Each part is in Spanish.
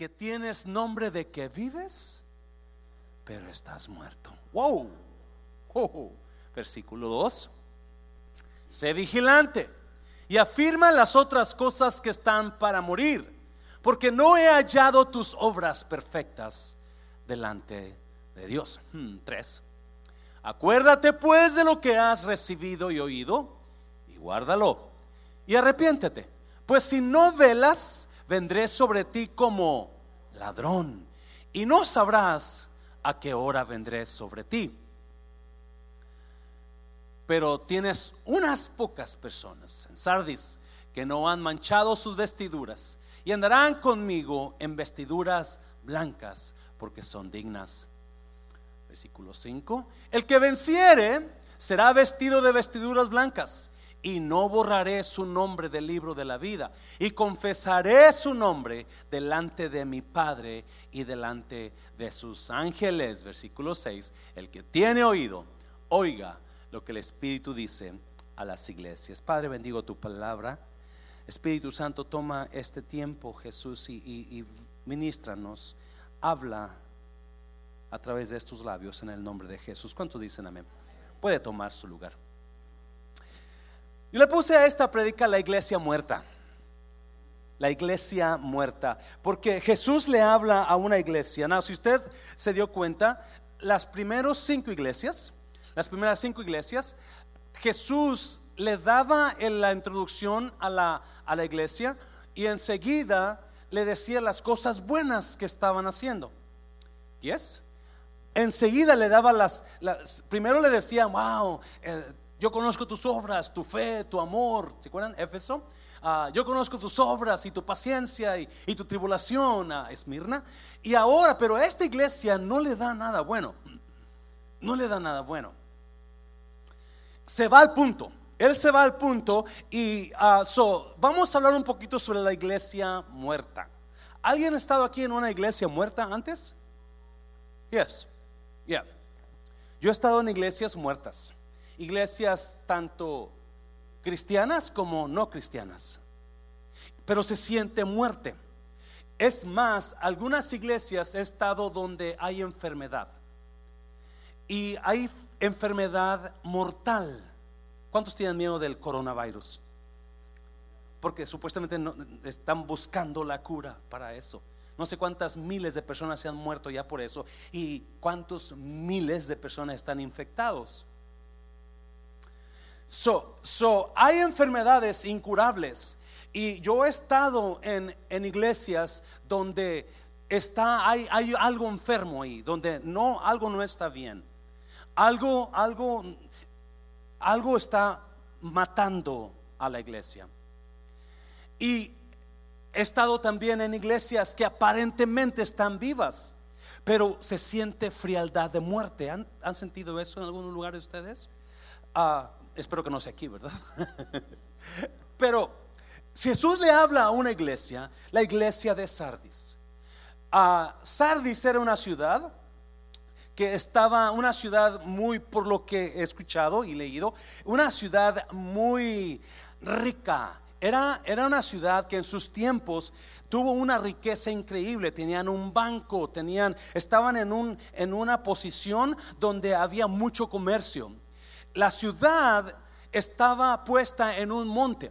que tienes nombre de que vives, pero estás muerto. Wow. Oh. Versículo 2. Sé vigilante y afirma las otras cosas que están para morir, porque no he hallado tus obras perfectas delante de Dios. 3. Hmm, Acuérdate pues de lo que has recibido y oído y guárdalo y arrepiéntete. Pues si no velas, vendré sobre ti como ladrón y no sabrás a qué hora vendré sobre ti. Pero tienes unas pocas personas en Sardis que no han manchado sus vestiduras y andarán conmigo en vestiduras blancas porque son dignas Versículo 5. El que venciere será vestido de vestiduras blancas y no borraré su nombre del libro de la vida y confesaré su nombre delante de mi Padre y delante de sus ángeles. Versículo 6. El que tiene oído, oiga lo que el Espíritu dice a las iglesias. Padre, bendigo tu palabra. Espíritu Santo, toma este tiempo, Jesús, y, y ministranos. Habla a través de estos labios en el nombre de Jesús. ¿Cuántos dicen amén? Puede tomar su lugar. Yo le puse a esta predica la iglesia muerta. La iglesia muerta. Porque Jesús le habla a una iglesia. No, si usted se dio cuenta, las primeras cinco iglesias, las primeras cinco iglesias, Jesús le daba en la introducción a la, a la iglesia y enseguida le decía las cosas buenas que estaban haciendo. ¿Yes? enseguida le daba las, primero le decía, wow, eh, yo conozco tus obras, tu fe, tu amor, ¿se acuerdan? Éfeso. Ah, yo conozco tus obras y tu paciencia y, tu tribulación a Esmirna. Y ahora, pero a esta iglesia no le da nada bueno. No le da nada bueno. Se va al punto. Él se va al punto y uh, vamos a hablar un poquito sobre la iglesia muerta. ¿Alguien ha estado aquí en una iglesia muerta antes? Yes. Yo he estado en iglesias muertas, iglesias tanto cristianas como no cristianas, pero se siente muerte. Es más, algunas iglesias he estado donde hay enfermedad y hay enfermedad mortal. ¿Cuántos tienen miedo del coronavirus? Porque supuestamente no, están buscando la cura para eso. No sé cuántas miles de personas se han muerto ya por eso y cuántos miles de personas están infectados. So, so hay enfermedades incurables y yo he estado en, iglesias donde está, hay, hay algo enfermo ahí, donde no, algo no está bien. Algo, algo, algo está matando a la iglesia. Y He estado también en iglesias que aparentemente están vivas, pero se siente frialdad de muerte. ¿Han, sentido eso en algunos lugares ustedes? Ah, espero que no sea aquí, ¿verdad? pero Jesús le habla a una iglesia, la iglesia de Sardis. Ah, Sardis era una ciudad que estaba, una ciudad muy, por lo que he escuchado y leído, una ciudad muy rica era, una ciudad que en sus tiempos tuvo una riqueza increíble, tenían un banco, tenían, estaban en, un, en una posición donde había mucho comercio. La ciudad estaba puesta en un monte,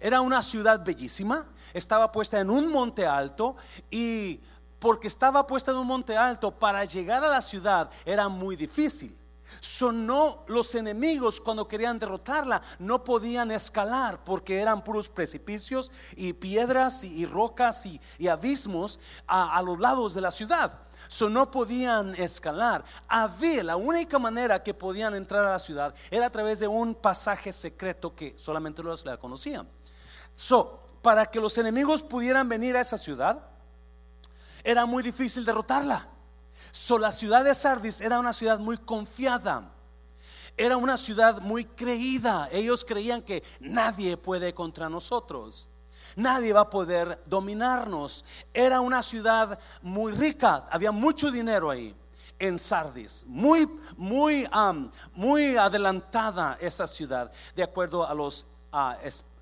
era una ciudad bellísima, estaba puesta en un monte alto y porque estaba puesta en un monte alto, para llegar a la ciudad era muy difícil. Sonó los enemigos cuando querían derrotarla, no podían escalar porque eran puros precipicios y piedras y, rocas y, abismos a, los lados de la ciudad. So, no podían escalar. Había la única manera que podían entrar a la ciudad era a través de un pasaje secreto que solamente los la conocían. So, para que los enemigos pudieran venir a esa ciudad, era muy difícil derrotarla. So, la ciudad de Sardis era una ciudad muy confiada. Era una ciudad muy creída. Ellos creían que nadie puede contra nosotros. Nadie va a poder dominarnos. Era una ciudad muy rica. Había mucho dinero ahí en Sardis. Muy, muy, muy adelantada esa ciudad, de acuerdo a los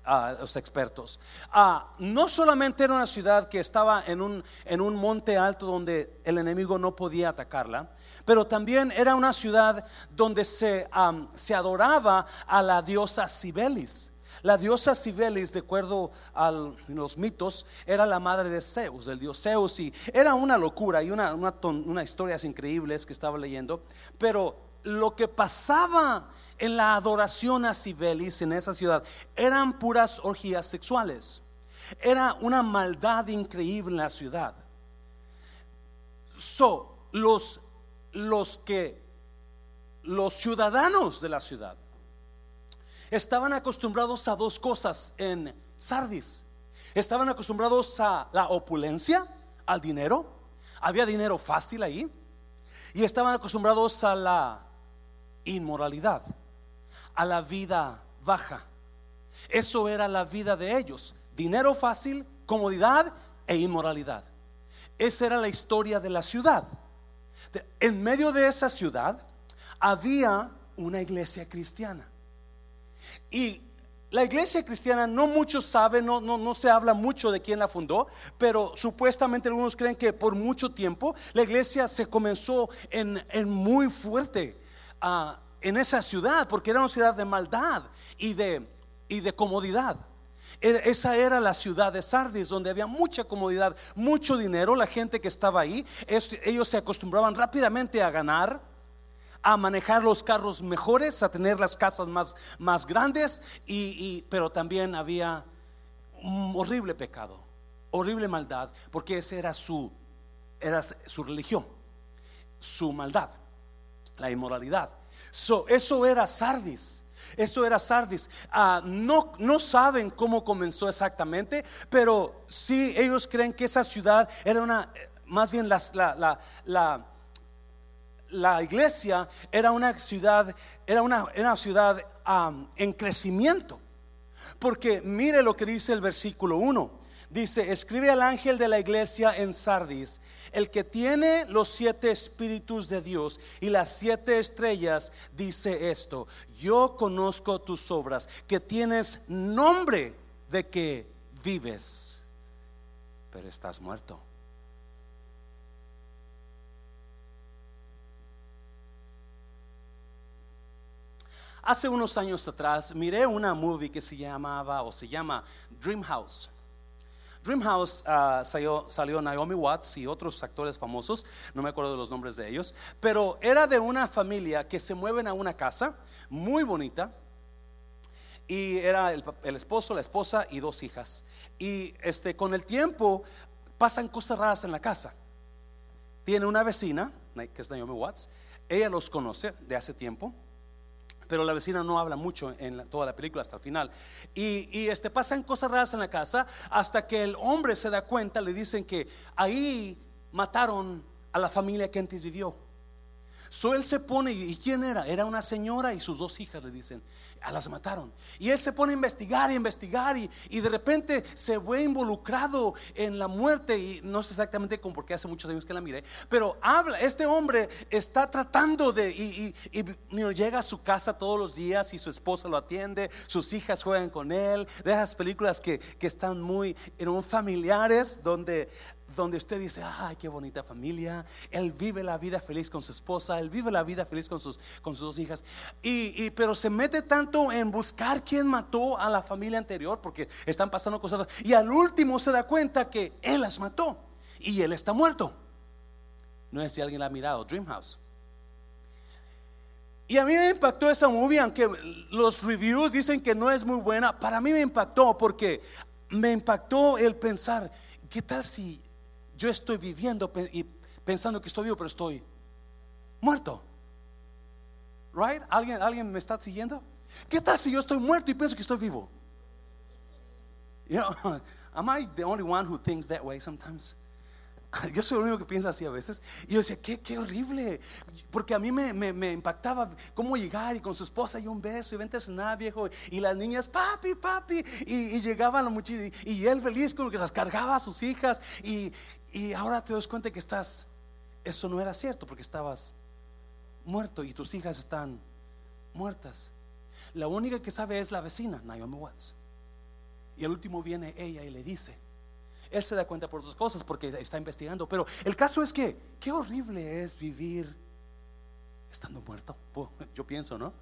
a los expertos. Ah, no solamente era una ciudad que estaba en un, en un monte alto donde el enemigo no podía atacarla, pero también era una ciudad donde se, se adoraba a la diosa Cibelis. La diosa Cibelis, de acuerdo a los mitos, era la madre de Zeus, del dios Zeus, y era una locura y una, una, una historias increíbles que estaba leyendo, pero lo que pasaba en la adoración a Cibelis en esa ciudad eran puras orgías sexuales. Era una maldad increíble en la ciudad. So, los, los que, los ciudadanos de la ciudad estaban acostumbrados a dos cosas en Sardis. Estaban acostumbrados a la opulencia, al dinero. Había dinero fácil ahí. Y estaban acostumbrados a la inmoralidad a la vida baja. Eso era la vida de ellos. Dinero fácil, comodidad e inmoralidad. Esa era la historia de la ciudad. En medio de esa ciudad había una iglesia cristiana. Y la iglesia cristiana no muchos saben, no, no, no, se habla mucho de quién la fundó, pero supuestamente algunos creen que por mucho tiempo la iglesia se comenzó en, en muy fuerte. a en esa ciudad, porque era una ciudad de maldad y de, y de comodidad. Esa era la ciudad de Sardis, donde había mucha comodidad, mucho dinero. La gente que estaba ahí, ellos se acostumbraban rápidamente a ganar, a manejar los carros mejores, a tener las casas más, más grandes, y, pero también había un horrible pecado, horrible maldad, porque esa era su, era su religión, su maldad, la inmoralidad eso era Sardis. Eso era Sardis. Ah, no, no saben cómo comenzó exactamente, pero sí ellos creen que esa ciudad era una, más bien la, la, iglesia era una ciudad, era una, una ciudad en crecimiento. Porque mire lo que dice el versículo 1. Dice, escribe al ángel de la iglesia en Sardis, el que tiene los siete espíritus de Dios y las siete estrellas, dice esto, yo conozco tus obras, que tienes nombre de que vives, pero estás muerto. Hace unos años atrás miré una movie que se llamaba o se llama Dream House. Dreamhouse uh, salió, salió, Naomi Watts y otros actores famosos, no me acuerdo de los nombres de ellos, pero era de una familia que se mueven a una casa muy bonita y era el, esposo, la esposa y dos hijas. Y este, con el tiempo pasan cosas raras en la casa. Tiene una vecina, que es Naomi Watts, ella los conoce de hace tiempo pero la vecina no habla mucho en toda la película hasta el final. Y, este, pasan cosas raras en la casa hasta que el hombre se da cuenta, le dicen que ahí mataron a la familia que antes vivió. So él se pone, ¿y quién era? Era una señora y sus dos hijas le dicen, a las mataron. Y él se pone a investigar y investigar y, y, de repente se ve involucrado en la muerte y no sé exactamente cómo porque hace muchos años que la miré, pero habla, este hombre está tratando de, y, y, llega a su casa todos los días y su esposa lo atiende, sus hijas juegan con él, de esas películas que, que están muy en familiares donde donde usted dice, ay, qué bonita familia. Él vive la vida feliz con su esposa, él vive la vida feliz con sus, con sus dos hijas. Y, pero se mete tanto en buscar quién mató a la familia anterior, porque están pasando cosas. Y al último se da cuenta que él las mató y él está muerto. No sé si alguien la ha mirado, Dreamhouse. Y a mí me impactó esa movie, aunque los reviews dicen que no es muy buena. Para mí me impactó porque me impactó el pensar, ¿qué tal si yo estoy viviendo y pensando que estoy vivo, pero estoy muerto. Right? ¿Alguien, ¿Alguien me está siguiendo? ¿Qué tal si yo estoy muerto y pienso que estoy vivo? You know, am I the only one who thinks that way sometimes? Yo soy el único que piensa así a veces. Y yo decía, qué, qué horrible. Porque a mí me, me, impactaba cómo llegar y con su esposa y un beso y vente a cenar, viejo. Y las niñas, papi, papi. Y, y llegaban los muchachos. Y, él feliz como que las cargaba a sus hijas. Y, y ahora te das cuenta que estás, eso no era cierto porque estabas muerto y tus hijas están muertas. La única que sabe es la vecina, Naomi Watts. Y al último viene ella y le dice. Él se da cuenta por dos cosas porque está investigando. Pero el caso es que, qué horrible es vivir estando muerto. Yo pienso, ¿no?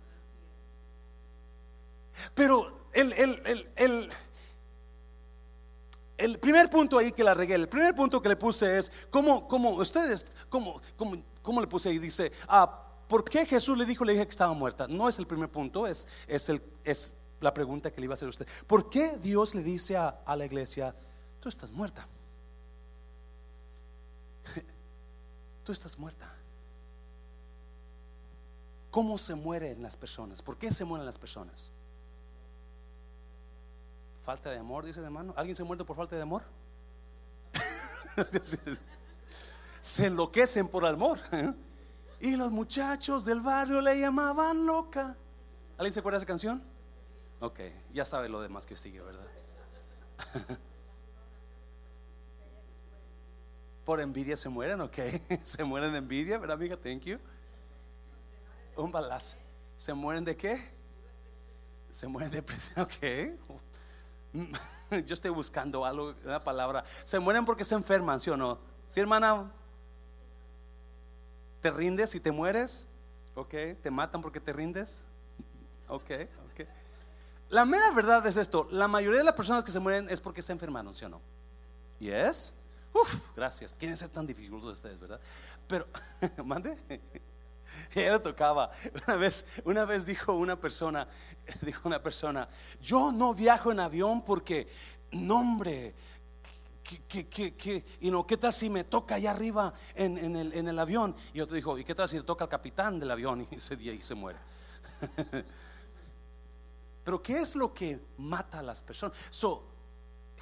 Pero el, el, el, primer punto ahí que la regué, el primer punto que le puse es, ¿cómo, cómo ustedes, cómo, cómo, cómo le puse ahí? Dice, ah, ¿por qué Jesús le dijo, le dije que estaba muerta? No es el primer punto, es, es, el, es la pregunta que le iba a hacer a usted. ¿Por qué Dios le dice a, a la iglesia, tú estás muerta? tú estás muerta. ¿Cómo se mueren las personas? ¿Por qué se mueren las personas? Falta de amor, dice el hermano. ¿Alguien se muere por falta de amor? se enloquecen por amor. ¿eh? Y los muchachos del barrio le llamaban loca. ¿Alguien se acuerda de esa canción? Ok, ya sabe lo demás que sigue, ¿verdad? Por envidia se mueren, ok. Se mueren de envidia, ¿verdad, amiga? Thank you. Un balazo. ¿Se mueren de qué? Se mueren de presión, ok. Yo estoy buscando algo, una palabra. Se mueren porque se enferman, ¿sí o no? ¿Sí, hermana? ¿Te rindes y te mueres? ¿Ok? ¿Te matan porque te rindes? ¿Ok? ¿Ok? La mera verdad es esto: la mayoría de las personas que se mueren es porque se enfermaron, ¿sí o no? ¿Yes? Uf, gracias. Quieren ser tan difíciles ustedes, ¿verdad? Pero, mande. Ya lo tocaba. Una vez, una vez dijo una persona, dijo una persona, yo no viajo en avión porque, nombre, que, que, que, y no, ¿qué tal si me toca allá arriba en, en, el, en, el, avión? Y otro dijo, ¿y qué tal si le toca al capitán del avión? Y ese día y se muere. Pero ¿qué es lo que mata a las personas? So,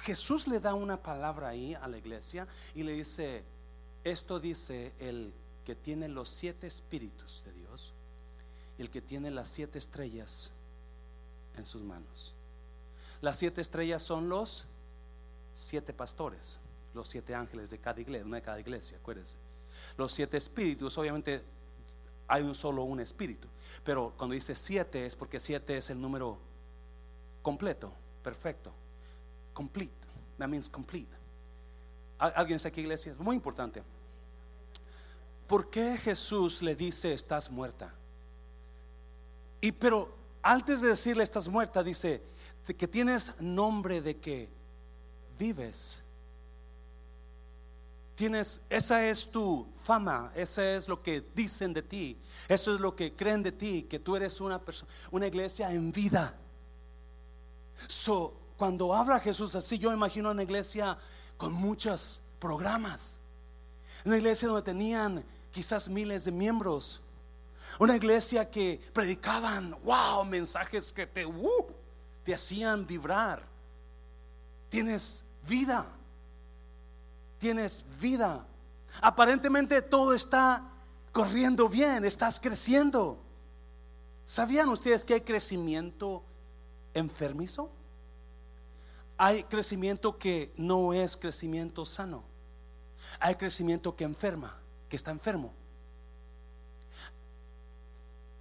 Jesús le da una palabra ahí a la iglesia y le dice, esto dice el que tiene los siete espíritus de Dios y el que tiene las siete estrellas en sus manos. Las siete estrellas son los siete pastores, los siete ángeles de cada iglesia, una de cada iglesia, acuérdense. Los siete espíritus, obviamente hay un solo un espíritu, pero cuando dice siete es porque siete es el número completo, perfecto, complete. That means complete. ¿Alguien está aquí, iglesia? Muy importante. ¿Por qué Jesús le dice estás muerta? Y pero antes de decirle estás muerta, dice que tienes nombre de que vives. Tienes, esa es tu fama, esa es lo que dicen de ti, eso es lo que creen de ti, que tú eres una persona, una iglesia en vida. So, cuando habla Jesús así, yo imagino una iglesia con muchos programas, una iglesia donde tenían quizás miles de miembros, una iglesia que predicaban, wow, mensajes que te, uh, te hacían vibrar. Tienes vida. Tienes vida. Aparentemente todo está corriendo bien, estás creciendo. ¿Sabían ustedes que hay crecimiento enfermizo? Hay crecimiento que no es crecimiento sano. Hay crecimiento que enferma, que está enfermo.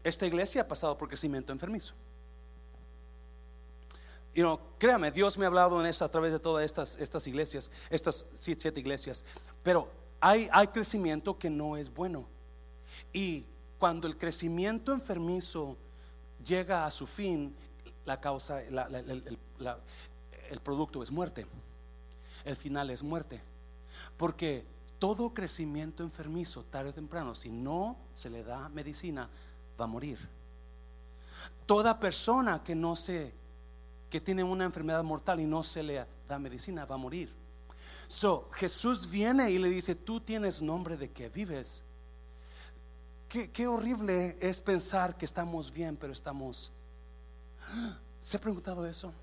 Esta iglesia ha pasado por crecimiento enfermizo you know, créame, Dios me ha hablado en esto a través de todas estas, estas iglesias, estas siete iglesias, pero hay, hay crecimiento que no es bueno. Y cuando el crecimiento enfermizo llega a su fin, la causa, el producto es muerte. El final es muerte. Porque todo crecimiento enfermizo, tarde o temprano, si no se le da medicina, va a morir. Toda persona que no se que tiene una enfermedad mortal y no se le da medicina, va a morir. So, Jesús viene y le dice, tú tienes nombre de que vives. Qué, horrible es pensar que estamos bien, pero estamos... ¿Se ha preguntado eso?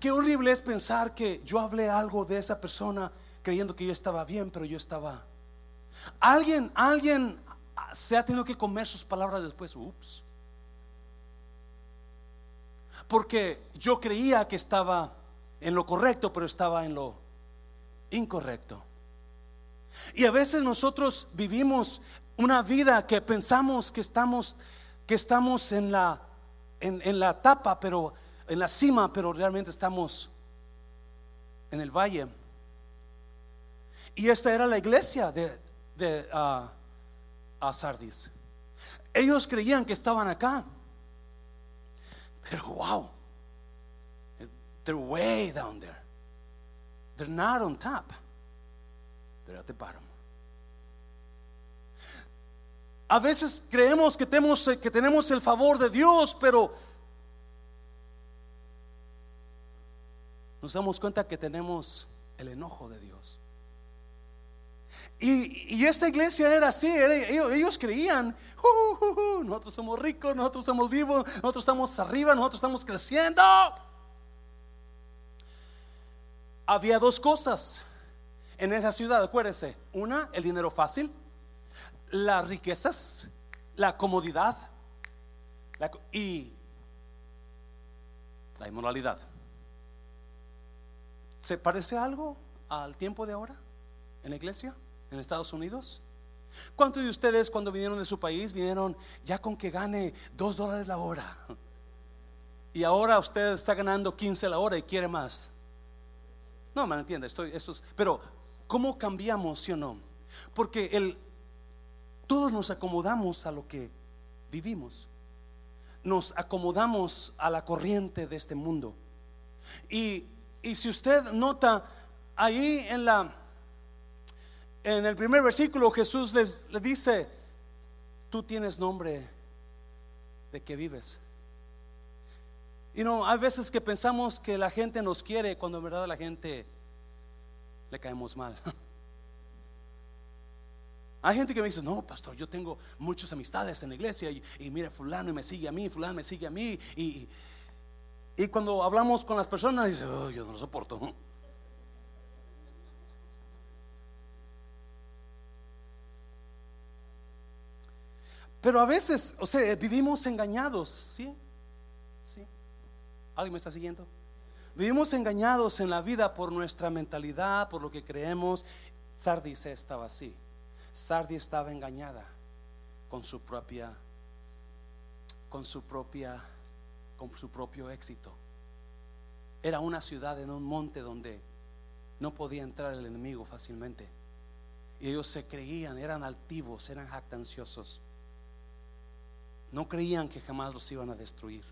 Qué horrible es pensar que yo hablé algo de esa persona creyendo que yo estaba bien, pero yo estaba... Alguien, alguien se ha tenido que comer sus palabras después. Ups porque yo creía que estaba en lo correcto, pero estaba en lo incorrecto. Y a veces nosotros vivimos una vida que pensamos que estamos, que estamos en la, en, la tapa, pero en la cima, pero realmente estamos en el valle. Y esta era la iglesia de, de ah, Sardis. Ellos creían que estaban acá. Pero wow, they're way down there. They're not on top. They're at the bottom. A veces creemos que tenemos, que tenemos el favor de Dios, pero nos damos cuenta que tenemos el enojo de Dios. Y, esta iglesia era así, ellos, creían, nosotros somos ricos, nosotros somos vivos, nosotros estamos arriba, nosotros estamos creciendo. Había dos cosas en esa ciudad, acuérdense. Una, el dinero fácil, las riquezas, la comodidad y la inmoralidad. ¿Se parece algo al tiempo de ahora en la iglesia? En Estados Unidos? ¿Cuántos de ustedes cuando vinieron de su país vinieron ya con que gane dos dólares la hora? Y ahora usted está ganando 15 la hora y quiere más. No, me entiende, estoy, esto pero ¿cómo cambiamos, sí o no? Porque el, todos nos acomodamos a lo que vivimos. Nos acomodamos a la corriente de este mundo. Y, y si usted nota ahí en la en el primer versículo Jesús les, dice, tú tienes nombre de que vives. Y no, hay veces que pensamos que la gente nos quiere cuando en verdad a la gente le caemos mal. Hay gente que me dice, no, pastor, yo tengo muchas amistades en la iglesia y, y mira, fulano me sigue a mí, fulano me sigue a mí. Y, cuando hablamos con las personas, dice, oh, yo no lo soporto. Pero a veces, o sea, vivimos engañados, ¿sí? ¿Sí? ¿Alguien me está siguiendo? Vivimos engañados en la vida por nuestra mentalidad, por lo que creemos. Sardis estaba así. Sardis estaba engañada con su propia con su propia con su propio éxito. Era una ciudad en un monte donde no podía entrar el enemigo fácilmente. Y ellos se creían, eran altivos, eran jactanciosos. No creían que jamás los iban a destruir.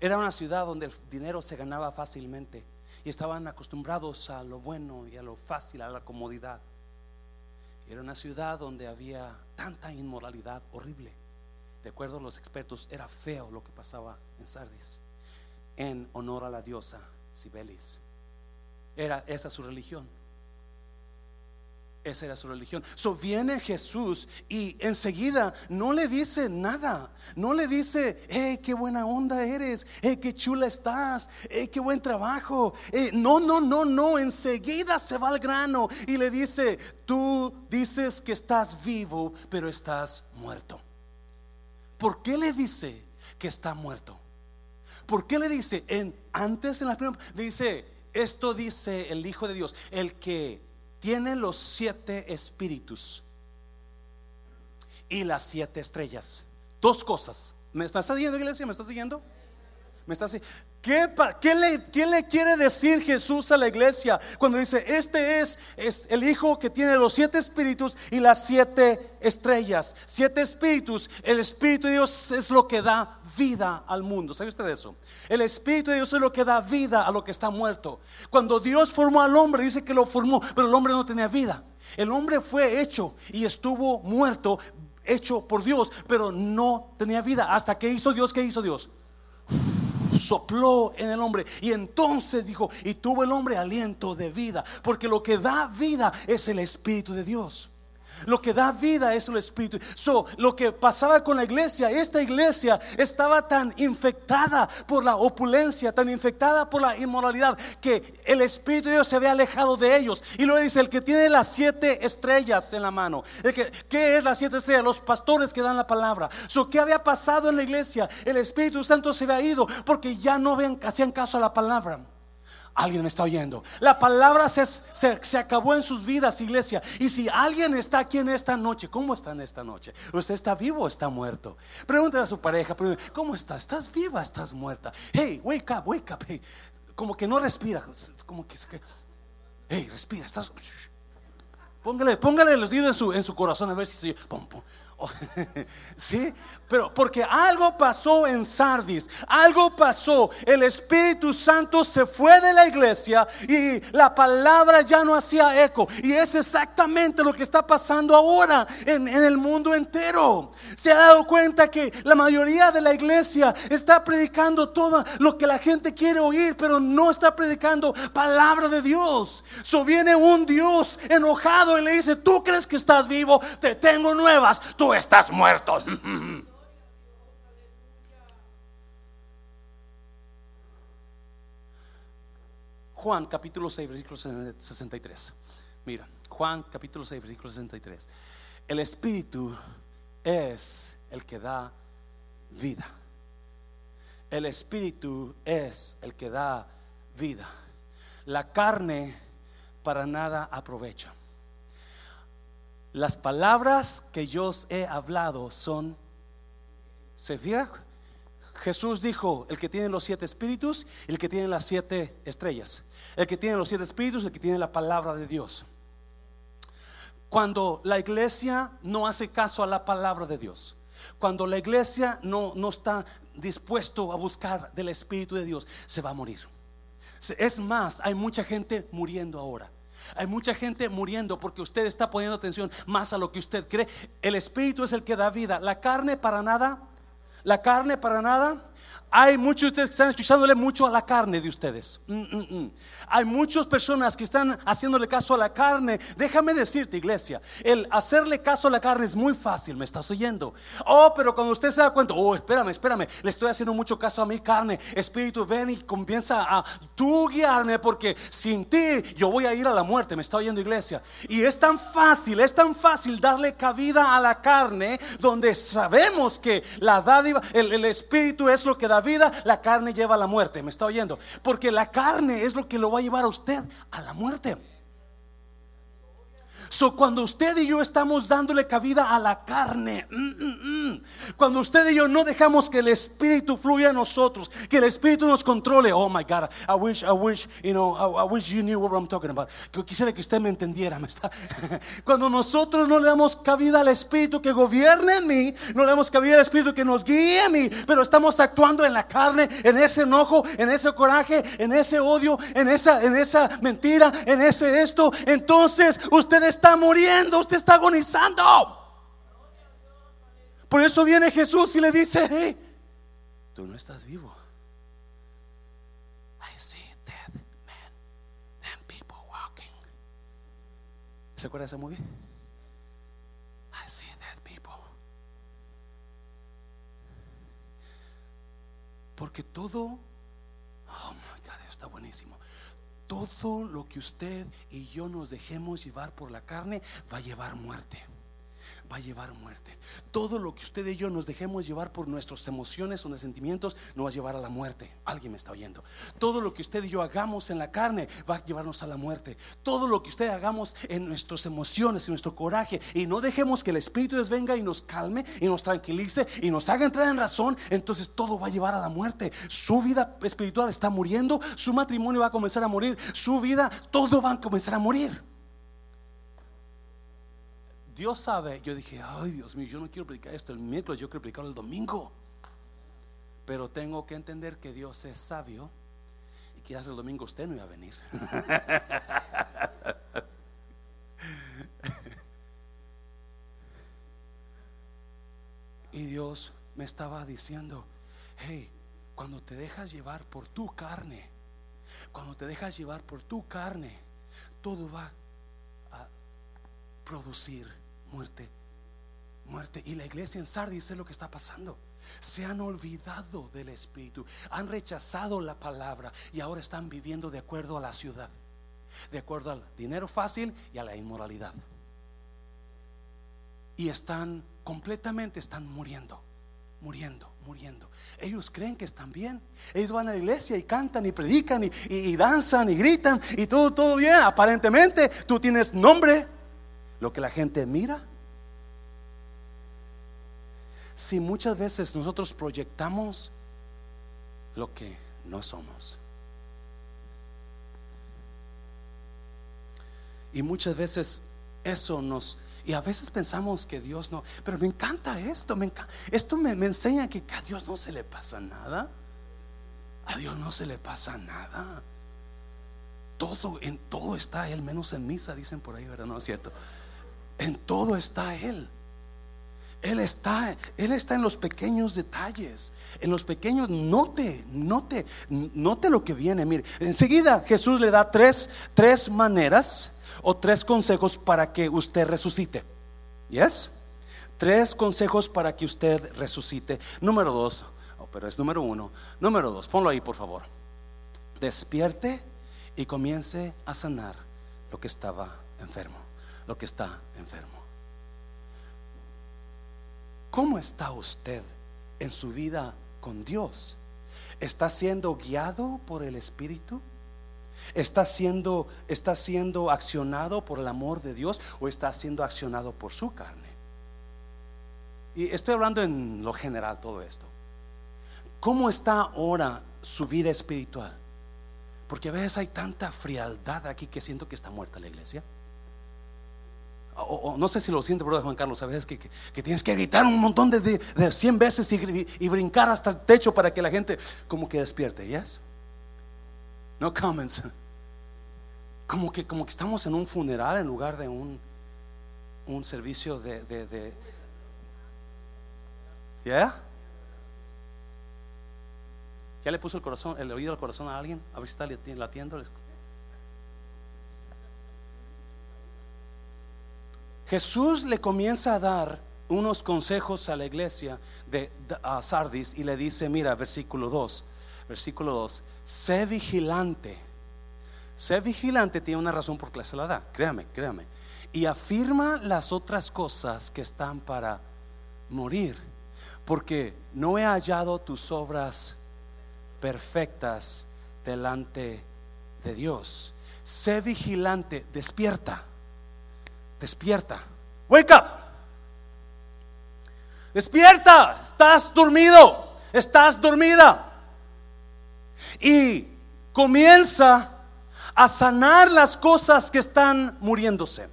Era una ciudad donde el dinero se ganaba fácilmente y estaban acostumbrados a lo bueno y a lo fácil, a la comodidad. Era una ciudad donde había tanta inmoralidad horrible. De acuerdo a los expertos, era feo lo que pasaba en Sardis, en honor a la diosa Sibelis. Era esa su religión. Esa era su religión. So viene Jesús y enseguida no le dice nada. No le dice, hey, qué buena onda eres. Hey, qué chula estás. Hey, qué buen trabajo. no, no, no, no. Enseguida se va al grano y le dice, tú dices que estás vivo, pero estás muerto. ¿Por qué le dice que está muerto? ¿Por qué le dice? En, antes en la primera, dice, esto dice el Hijo de Dios, el que tiene los siete espíritus y las siete estrellas. Dos cosas. ¿Me está siguiendo, iglesia? ¿Me está siguiendo? ¿Me está siguiendo? ¿Qué, le, ¿Qué, le, quiere decir Jesús a la iglesia cuando dice, este es, es el Hijo que tiene los siete espíritus y las siete estrellas? Siete espíritus, el Espíritu de Dios es lo que da vida al mundo. ¿Sabe usted eso? El Espíritu de Dios es lo que da vida a lo que está muerto. Cuando Dios formó al hombre, dice que lo formó, pero el hombre no tenía vida. El hombre fue hecho y estuvo muerto, hecho por Dios, pero no tenía vida. Hasta que hizo Dios, ¿qué hizo Dios? Sopló en el hombre y entonces dijo, y tuvo el hombre aliento de vida, porque lo que da vida es el Espíritu de Dios. Lo que da vida es el Espíritu. So, lo que pasaba con la iglesia, esta iglesia estaba tan infectada por la opulencia, tan infectada por la inmoralidad, que el Espíritu Dios se había alejado de ellos. Y luego dice, el que tiene las siete estrellas en la mano. ¿Qué es las siete estrellas? Los pastores que dan la palabra. So, ¿Qué había pasado en la iglesia? El Espíritu Santo se había ido porque ya no hacían caso a la palabra. Alguien me está oyendo. La palabra se, se, acabó en sus vidas, iglesia. Y si alguien está aquí en esta noche, ¿cómo está en esta noche? ¿Usted está vivo o está muerto? Pregúntale a su pareja, ¿cómo estás? ¿Estás viva? ¿Estás muerta? Hey, wake up, wake up. como que no respira, como que, hey, respira, estás. Póngale, póngale los dedos en su, en su corazón a ver si se. Pum, pum. sí, pero porque algo pasó en Sardis, algo pasó. El Espíritu Santo se fue de la iglesia y la palabra ya no hacía eco. Y es exactamente lo que está pasando ahora en, en el mundo entero. Se ha dado cuenta que la mayoría de la iglesia está predicando todo lo que la gente quiere oír, pero no está predicando palabra de Dios. So viene un Dios enojado y le dice: Tú crees que estás vivo, te tengo nuevas, tú estás muerto. Juan capítulo 6, versículo 63. Mira, Juan capítulo 6, versículo 63. El Espíritu es el que da vida. El Espíritu es el que da vida. La carne para nada aprovecha. Las palabras que yo os he hablado son, ¿se fija? Jesús dijo, el que tiene los siete espíritus el que tiene las siete estrellas. El que tiene los siete espíritus, el que tiene la palabra de Dios. Cuando la iglesia no hace caso a la palabra de Dios, cuando la iglesia no, no está dispuesto a buscar del Espíritu de Dios, se va a morir. Es más, hay mucha gente muriendo ahora. Hay mucha gente muriendo porque usted está poniendo atención más a lo que usted cree. El Espíritu es el que da vida. La carne para nada. La carne para nada hay muchos de ustedes que están escuchándole mucho a la carne de ustedes. Mm, mm, mm. Hay muchas personas que están haciéndole caso a la carne. Déjame decirte, iglesia, el hacerle caso a la carne es muy fácil, me estás oyendo. Oh, pero cuando usted se da cuenta, oh, espérame, espérame, le estoy haciendo mucho caso a mi carne. Espíritu, ven y comienza a tú guiarme porque sin ti yo voy a ir a la muerte, me está oyendo, iglesia. Y es tan fácil, es tan fácil darle cabida a la carne donde sabemos que la dádiva, el, el espíritu es lo que da vida, la carne lleva a la muerte. ¿Me está oyendo? Porque la carne es lo que lo va a llevar a usted a la muerte. So, cuando usted y yo estamos dándole cabida a la carne, mm, mm, mm, cuando usted y yo no dejamos que el Espíritu fluya a nosotros, que el Espíritu nos controle. Oh my God, I wish, I wish, you know, I, wish you knew what I'm talking about. quisiera que usted me entendiera. Cuando nosotros no le damos cabida al Espíritu que gobierne en mí, no le damos cabida al Espíritu que nos guíe a mí, pero estamos actuando en la carne, en ese enojo, en ese coraje, en ese odio, en esa, en esa mentira, en ese esto. Entonces usted está está muriendo, usted está agonizando. Por eso viene Jesús y le dice, hey, tú no estás vivo. I see dead men, dead people walking. ¿Se acuerda de esa movie? I see dead people. Porque todo, oh my God, está buenísimo todo lo que usted y yo nos dejemos llevar por la carne va a llevar muerte va a llevar muerte. Todo lo que usted y yo nos dejemos llevar por nuestras emociones o nuestros sentimientos nos va a llevar a la muerte. Alguien me está oyendo. Todo lo que usted y yo hagamos en la carne va a llevarnos a la muerte. Todo lo que usted hagamos en nuestras emociones, en nuestro coraje y no dejemos que el Espíritu Dios venga y nos calme y nos tranquilice y nos haga entrar en razón, entonces todo va a llevar a la muerte. Su vida espiritual está muriendo, su matrimonio va a comenzar a morir, su vida, todo va a comenzar a morir. Dios sabe, yo dije, ay Dios mío, yo no quiero predicar esto el miércoles, yo quiero predicarlo el domingo. Pero tengo que entender que Dios es sabio y quizás el domingo usted no iba a venir. y Dios me estaba diciendo, hey, cuando te dejas llevar por tu carne, cuando te dejas llevar por tu carne, todo va a producir muerte, muerte. Y la iglesia en Sardis es lo que está pasando. Se han olvidado del Espíritu, han rechazado la palabra y ahora están viviendo de acuerdo a la ciudad, de acuerdo al dinero fácil y a la inmoralidad. Y están completamente, están muriendo, muriendo, muriendo. Ellos creen que están bien. Ellos van a la iglesia y cantan y predican y, y danzan y gritan y todo, todo bien. Aparentemente tú tienes nombre, lo que la gente mira. Si muchas veces nosotros proyectamos lo que no somos. Y muchas veces eso nos... Y a veces pensamos que Dios no... Pero me encanta esto, me encanta, esto me enseña que a Dios no se le pasa nada. A Dios no se le pasa nada todo, en todo está Él, menos en misa, dicen por ahí, ¿verdad? No es cierto. En todo está Él. Él está, Él está en los pequeños detalles, en los pequeños, note, note, note lo que viene. Mire, enseguida Jesús le da tres, tres maneras o tres consejos para que usted resucite. ¿Yes? Tres consejos para que usted resucite. Número dos, oh, pero es número uno. Número dos, ponlo ahí por favor. Despierte y comience a sanar lo que estaba enfermo, lo que está enfermo. ¿Cómo está usted en su vida con Dios? ¿Está siendo guiado por el Espíritu? ¿Está siendo, ¿Está siendo accionado por el amor de Dios o está siendo accionado por su carne? Y estoy hablando en lo general todo esto. ¿Cómo está ahora su vida espiritual? Porque a veces hay tanta frialdad aquí que siento que está muerta la iglesia o, no sé si lo siente, brother Juan Carlos, a veces que, tienes que gritar un montón de, de, 100 veces y, brincar hasta el techo para que la gente como que despierte, ¿yes? No comments. Como que, como que estamos en un funeral en lugar de un, un servicio de... de, ¿Ya? ¿Ya le puso el corazón, el oído al corazón a alguien? A ver si está latiendo. Jesús le comienza a dar unos consejos a la iglesia de, Sardis y le dice, mira, versículo 2, versículo 2, sé vigilante. Sé vigilante tiene una razón por qué se la da, créame, créame. Y afirma las otras cosas que están para morir, porque no he hallado tus obras perfectas delante de Dios. Sé vigilante, despierta despierta. Wake up. Despierta. Estás dormido. Estás dormida. Y comienza a sanar las cosas que están muriéndose.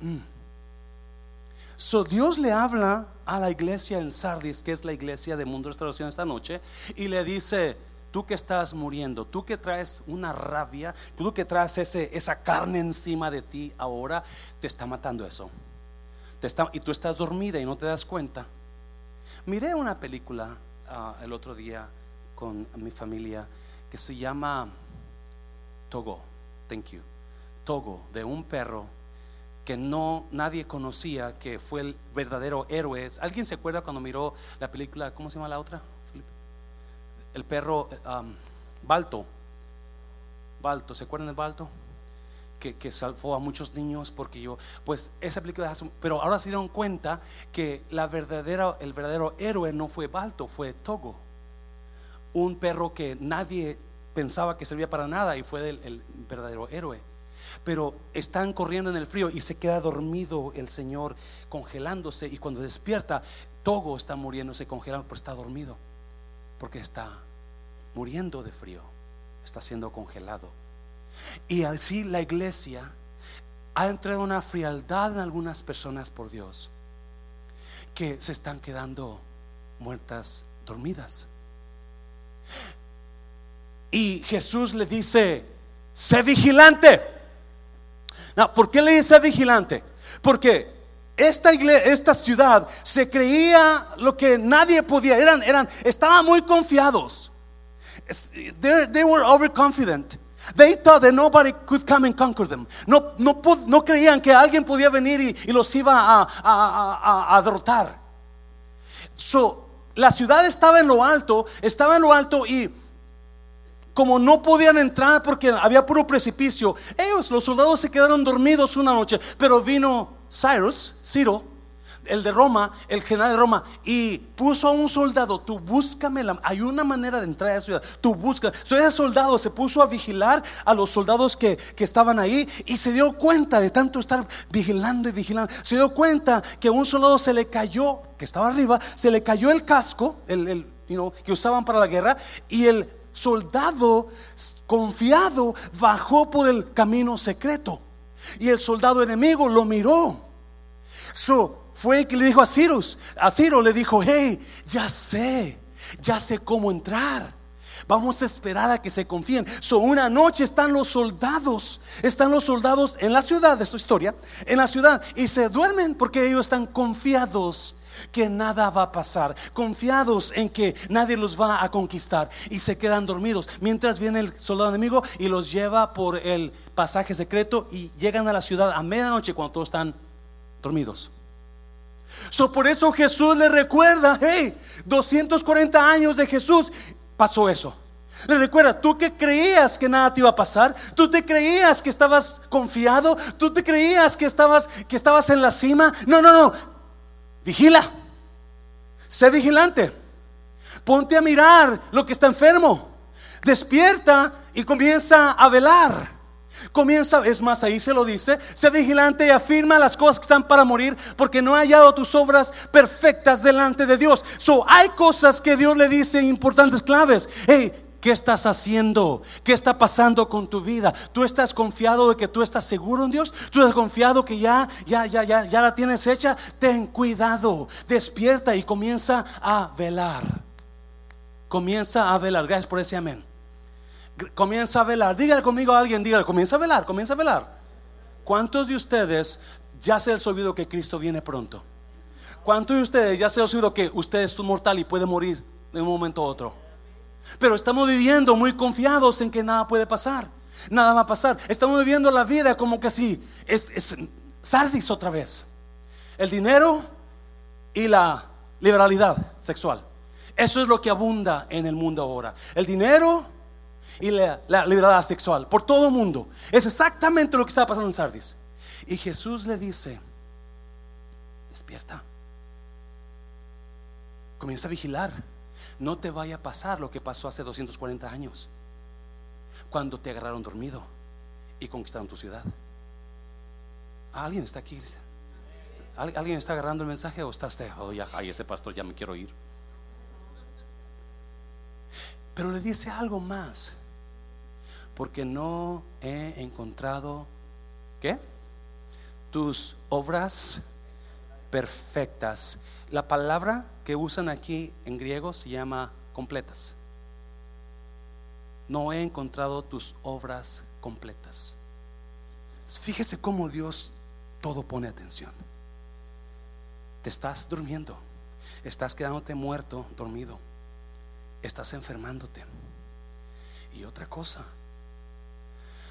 Mm. So Dios le habla a la iglesia en Sardis, que es la iglesia de Mundo de Restauración esta noche, y le dice, tú que estás muriendo, tú que traes una rabia, tú que traes ese, esa carne encima de ti ahora, te está matando eso. Te está, y tú estás dormida y no te das cuenta. Miré una película ah, el otro día con mi familia que se llama Togo, thank you, Togo, de un perro que no nadie conocía, que fue el verdadero héroe. ¿Alguien se acuerda cuando miró la película, cómo se llama la otra? El perro Balto. Balto, ¿se acuerdan del Balto? Que, que, salvó a muchos niños porque yo, pues esa película, pero ahora se dieron cuenta que la verdadera, el verdadero héroe no fue Balto, fue Togo, un perro que nadie pensaba que servía para nada y fue el, verdadero héroe. Pero están corriendo en el frío y se queda dormido el Señor congelándose y cuando despierta, Togo está muriéndose congelado, pero está dormido porque está muriendo de frío, está siendo congelado. Y así la iglesia ha entrado una frialdad en algunas personas por Dios que se están quedando muertas, dormidas. Y Jesús le dice, sé vigilante. ¿Por qué le dice vigilante? Porque esta iglesia, esta ciudad se creía lo que nadie podía, eran, eran, estaban muy confiados. They, were overconfident. They thought that nobody could come and conquer them. No, no, no creían que alguien podía venir y, los iba a, a, a, derrotar. So, la ciudad estaba en lo alto, estaba en lo alto y como no podían entrar porque había puro precipicio, ellos, los soldados, se quedaron dormidos una noche, pero vino Cyrus, Ciro, el de Roma, el general de Roma, y puso a un soldado, tú búscame, la, hay una manera de entrar a la ciudad, tú busca. So, ese soldado se puso a vigilar a los soldados que, que, estaban ahí y se dio cuenta de tanto estar vigilando y vigilando, se dio cuenta que a un soldado se le cayó, que estaba arriba, se le cayó el casco, el, you know, que usaban para la guerra, y el soldado confiado bajó por el camino secreto. Y el soldado enemigo lo miró. So, fue el que le dijo a Cyrus, a Ciro le dijo, hey, ya sé, ya sé cómo entrar. Vamos a esperar a que se confíen. So, una noche están los soldados, están los soldados en la ciudad de esta historia, en la ciudad, y se duermen porque ellos están confiados que nada va a pasar, confiados en que nadie los va a conquistar y se quedan dormidos mientras viene el soldado enemigo y los lleva por el pasaje secreto y llegan a la ciudad a medianoche cuando todos están dormidos. So, por eso Jesús le recuerda, hey, 240 años de Jesús, pasó eso. Le recuerda, tú que creías que nada te iba a pasar, tú te creías que estabas confiado, tú te creías que estabas que estabas en la cima. No, no, no. Vigila. Sé vigilante. Ponte a mirar lo que está enfermo. Despierta y comienza a velar. Comienza, es más, ahí se lo dice, sé vigilante y afirma las cosas que están para morir, porque no ha hallado tus obras perfectas delante de Dios. So, hay cosas que Dios le dice importantes claves. ¿Qué estás haciendo? ¿Qué está pasando con tu vida? ¿Tú estás confiado de que tú estás seguro en Dios? ¿Tú estás confiado que ya, ya, ya, ya, ya la tienes hecha? Ten cuidado, despierta y comienza a velar. Comienza a velar. Gracias por ese amén. Comienza a velar. Dígale conmigo a alguien, dígale, comienza a velar, comienza a velar. ¿Cuántos de ustedes ya se les olvidó que Cristo viene pronto? ¿Cuántos de ustedes ya se les olvidó que usted es mortal y puede morir de un momento a otro? Pero estamos viviendo muy confiados en que nada puede pasar. Nada va a pasar. Estamos viviendo la vida como que si es, es sardis otra vez. El dinero y la liberalidad sexual. Eso es lo que abunda en el mundo ahora. El dinero y la, libertad sexual por todo el mundo. Es exactamente lo que está pasando en Sardis. Y Jesús le dice, despierta, comienza a vigilar, no te vaya a pasar lo que pasó hace 240 años, cuando te agarraron dormido y conquistaron tu ciudad. ¿Alguien está aquí? ¿Alguien está agarrando el mensaje o está usted? Oh, ay, ese pastor ya me quiero ir. Pero le dice algo más porque no he encontrado, ¿qué? Tus obras perfectas. La palabra que usan aquí en griego se llama completas. No he encontrado tus obras completas. Fíjese cómo Dios todo pone atención. Te estás durmiendo, estás quedándote muerto, dormido, estás enfermándote. Y otra cosa,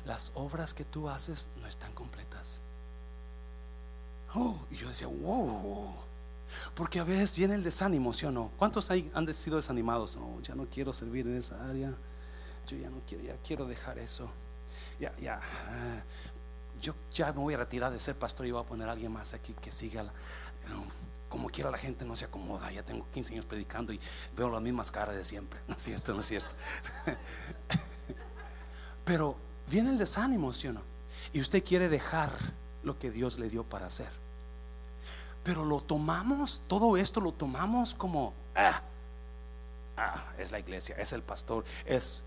las obras que tú haces no están completas. Oh, y yo decía, wow. Porque a veces viene el desánimo, ¿sí o no? ¿Cuántos hay, han sido desanimados? No, ya no quiero servir en esa área. Yo ya no quiero, ya quiero dejar eso. Ya, ya. Ah, yo ya me voy a retirar de ser pastor y voy a poner a alguien más aquí que siga. como quiera la gente no se acomoda. Ya tengo 15 años predicando y veo las mismas caras de siempre. No es cierto, no es cierto. Pero viene el desánimo, ¿sí o no? Y usted quiere dejar lo que Dios le dio para hacer. Pero lo tomamos, todo esto lo tomamos como, ah, ah, es la iglesia, es el pastor, es...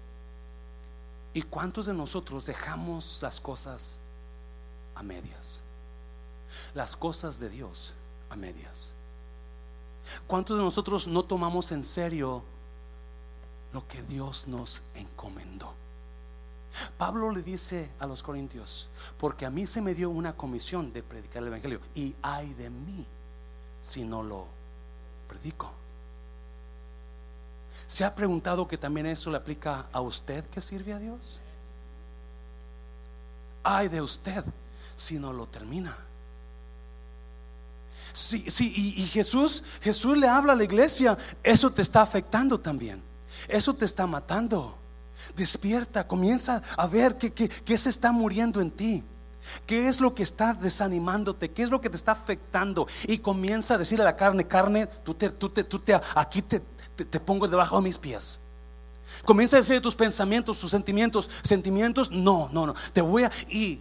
¿Y cuántos de nosotros dejamos las cosas a medias? Las cosas de Dios a medias. ¿Cuántos de nosotros no tomamos en serio lo que Dios nos encomendó? Pablo le dice a los corintios, porque a mí se me dio una comisión de predicar el Evangelio y hay de mí si no lo predico. ¿Se ha preguntado que también eso le aplica a usted que sirve a Dios? Ay de usted si no lo termina. Sí, sí, y, y Jesús, Jesús le habla a la iglesia, eso te está afectando también. Eso te está matando. Despierta, comienza a ver qué, se está muriendo en ti. ¿Qué es lo que está desanimándote? ¿Qué es lo que te está afectando? Y comienza a decirle a la carne, carne, tú te, tú te, tú te aquí te, te, pongo debajo de mis pies. Comienza a decir tus pensamientos, tus sentimientos, sentimientos, no, no, no, te voy a... Y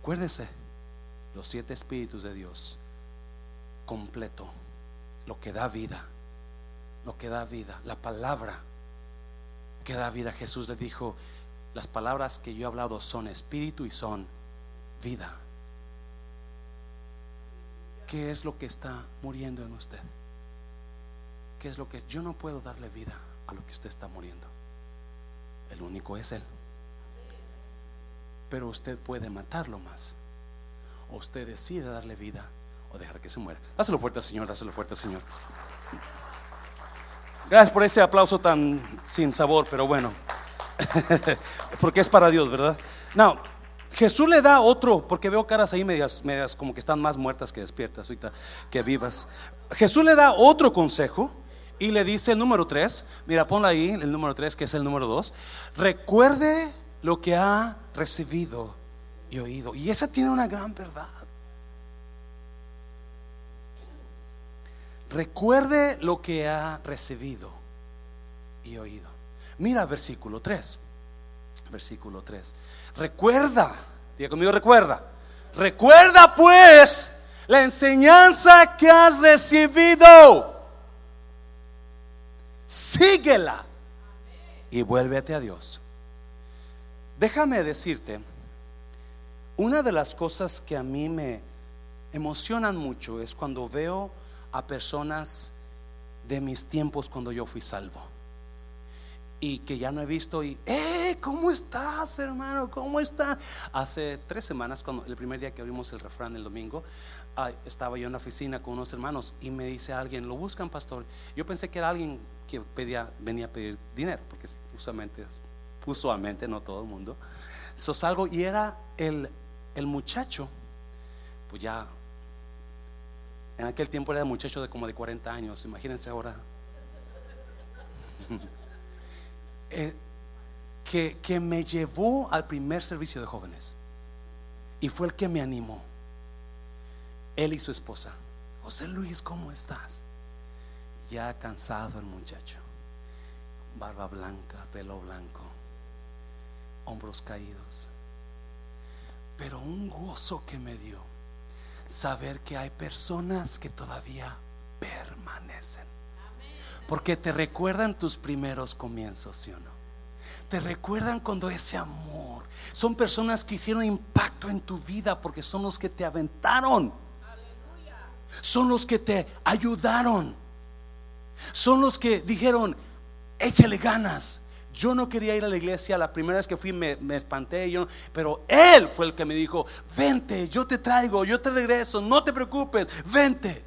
acuérdese, los siete espíritus de Dios, completo, lo que da vida, lo que da vida, la palabra que da vida. Jesús le dijo, las palabras que yo he hablado son espíritu y son vida. ¿Qué es lo que está muriendo en usted? ¿Qué es lo que es? Yo no puedo darle vida a lo que usted está muriendo. El único es Él. Pero usted puede matarlo más. O usted decide darle vida o dejar que se muera. Dáselo fuerte, Señor, dáselo fuerte, Señor. Gracias por ese aplauso tan sin sabor, pero bueno. porque es para Dios, ¿verdad? No, Jesús le da otro, porque veo caras ahí medias, medias como que están más muertas que despiertas, ahorita que vivas. Jesús le da otro consejo y le dice el número 3, mira, ponla ahí, el número 3, que es el número 2. Recuerde lo que ha recibido y oído. Y esa tiene una gran verdad. Recuerde lo que ha recibido y oído. Mira versículo 3. Versículo 3. Recuerda, diga conmigo, recuerda. Recuerda pues la enseñanza que has recibido. Síguela y vuélvete a Dios. Déjame decirte, una de las cosas que a mí me emocionan mucho es cuando veo a personas de mis tiempos cuando yo fui salvo y que ya no he visto y, ¡eh! ¿Cómo estás, hermano? ¿Cómo está? Hace tres semanas, cuando, el primer día que abrimos el refrán el domingo, estaba yo en la oficina con unos hermanos y me dice alguien, ¿lo buscan, pastor? Yo pensé que era alguien que pedía, venía a pedir dinero, porque usualmente, usualmente no todo el mundo. So salgo y era el, el muchacho, pues ya, en aquel tiempo era muchacho de como de 40 años, imagínense ahora. Eh, que, que me llevó al primer servicio de jóvenes y fue el que me animó. Él y su esposa. José Luis, ¿cómo estás? Ya cansado el muchacho. Barba blanca, pelo blanco, hombros caídos. Pero un gozo que me dio saber que hay personas que todavía permanecen. Porque te recuerdan tus primeros comienzos, ¿sí o no? Te recuerdan cuando ese amor. Son personas que hicieron impacto en tu vida porque son los que te aventaron. Son los que te ayudaron. Son los que dijeron, échale ganas. Yo no quería ir a la iglesia, la primera vez que fui me, espanté, yo, pero Él fue el que me dijo, vente, yo te traigo, yo te regreso, no te preocupes, vente.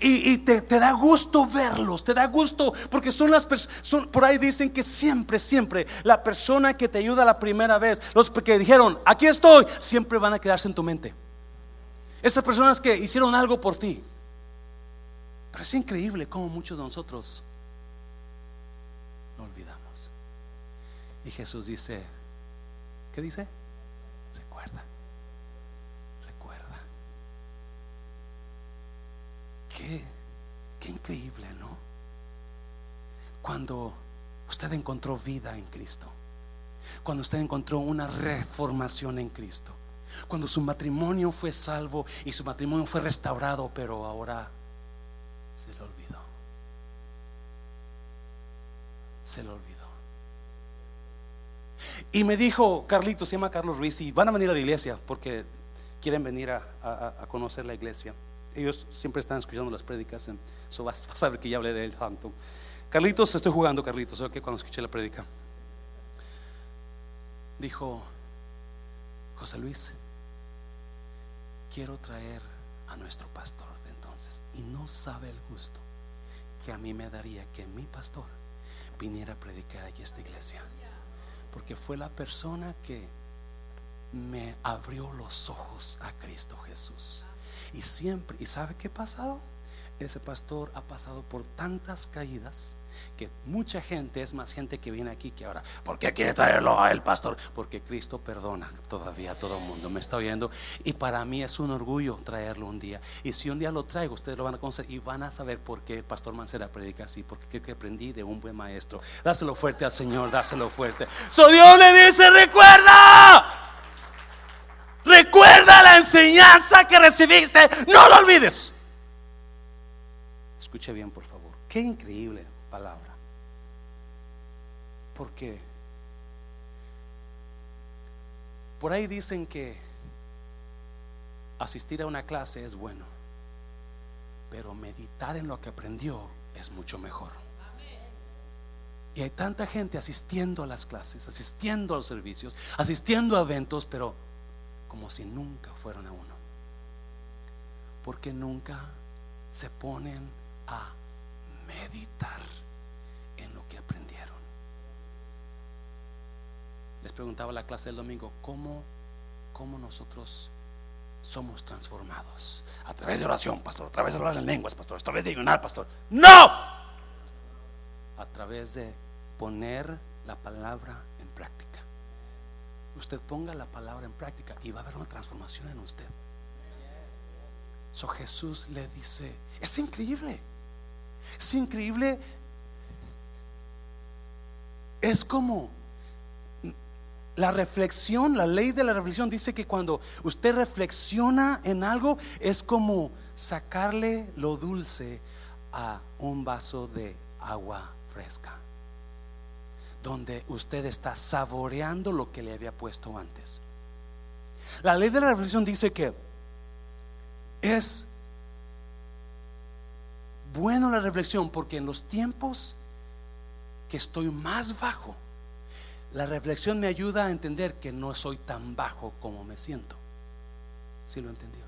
Y, te, da gusto verlos, te da gusto, porque son las personas, por ahí dicen que siempre, siempre, la persona que te ayuda la primera vez, los que dijeron, aquí estoy, siempre van a quedarse en tu mente. Esas personas que hicieron algo por ti. Pero es increíble cómo muchos de nosotros no olvidamos. Y Jesús dice, ¿qué dice? Qué, increíble, ¿no? Cuando usted encontró vida en Cristo, cuando usted encontró una reformación en Cristo, cuando su matrimonio fue salvo y su matrimonio fue restaurado, pero ahora se lo olvidó. Se lo olvidó. Y me dijo, Carlitos, se llama Carlos Ruiz, y van a venir a la iglesia porque quieren venir a conocer la iglesia ellos siempre están escuchando las prédicas, eso vas, a ver que ya hablé de él santo. Carlitos, estoy jugando, Carlitos, que cuando escuché la prédica. Dijo, José Luis, quiero traer a nuestro pastor de entonces. Y no sabe el gusto que a mí me daría que mi pastor viniera a predicar aquí a esta iglesia. Porque fue la persona que me abrió los ojos a Cristo Jesús. Y siempre, ¿y sabe qué ha pasado? Ese pastor ha pasado por tantas caídas que mucha gente, es más gente que viene aquí que ahora, ¿por qué quiere traerlo a el pastor? Porque Cristo perdona todavía a todo el mundo, me está oyendo. Y para mí es un orgullo traerlo un día. Y si un día lo traigo, ustedes lo van a conocer y van a saber por qué pastor Mancera predica así, porque creo que aprendí de un buen maestro. Dáselo fuerte al Señor, dáselo fuerte. So Dios le dice, recuerda. Recuerda la enseñanza que recibiste. No lo olvides. Escuche bien, por favor. Qué increíble palabra. Porque por ahí dicen que asistir a una clase es bueno, pero meditar en lo que aprendió es mucho mejor. Y hay tanta gente asistiendo a las clases, asistiendo a los servicios, asistiendo a eventos, pero como si nunca fueran a uno. Porque nunca se ponen a meditar en lo que aprendieron. Les preguntaba la clase del domingo, ¿cómo, cómo nosotros somos transformados? A través de oración, pastor, a través de hablar en lenguas, pastor, a través de ayunar, pastor. No, a través de poner la palabra en práctica. Usted ponga la palabra en práctica y va a haber una transformación en usted. So Jesús le dice, es increíble. Es increíble. Es como la reflexión, la ley de la reflexión dice que cuando usted reflexiona en algo es como sacarle lo dulce a un vaso de agua fresca, donde usted está saboreando lo que le había puesto antes. La ley de la reflexión dice que es bueno la reflexión porque en los tiempos que estoy más bajo, la reflexión me ayuda a entender que no soy tan bajo como me siento. ¿Sí lo entendió?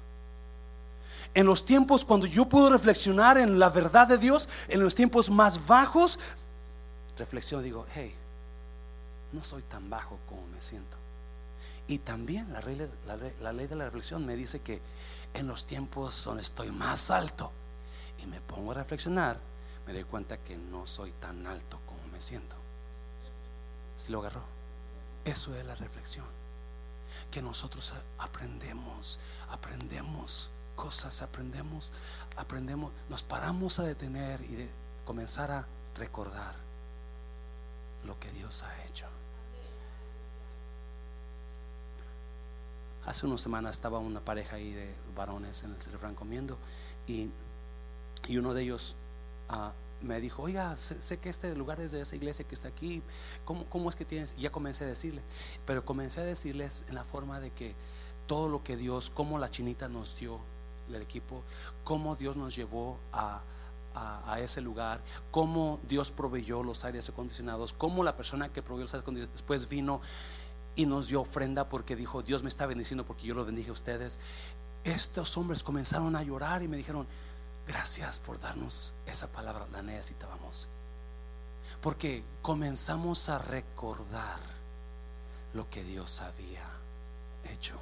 En los tiempos cuando yo puedo reflexionar en la verdad de Dios, en los tiempos más bajos, reflexiono, digo, hey, no soy tan bajo como me siento. Y también la ley, la ley de la reflexión me dice que en los tiempos donde estoy más alto y me pongo a reflexionar, me doy cuenta que no soy tan alto como me siento. Si lo agarró? Eso es la reflexión. Que nosotros aprendemos, aprendemos cosas, aprendemos, aprendemos, nos paramos a detener y de comenzar a recordar lo que Dios ha hecho. Hace unas semanas estaba una pareja ahí de varones en el refrán comiendo y, y, uno de ellos uh, me dijo, oiga, sé, que este lugar es de esa iglesia que está aquí, ¿cómo, es que tienes? Y ya comencé a decirle, pero comencé a decirles en la forma de que todo lo que Dios, cómo la chinita nos dio el equipo, cómo Dios nos llevó a, a, a, ese lugar, cómo Dios proveyó los aires acondicionados, cómo la persona que proveyó los aires acondicionados después vino y nos dio ofrenda porque dijo, Dios me está bendiciendo porque yo lo bendije a ustedes. Estos hombres comenzaron a llorar y me dijeron, gracias por darnos esa palabra, la necesitábamos. Porque comenzamos a recordar lo que Dios había hecho.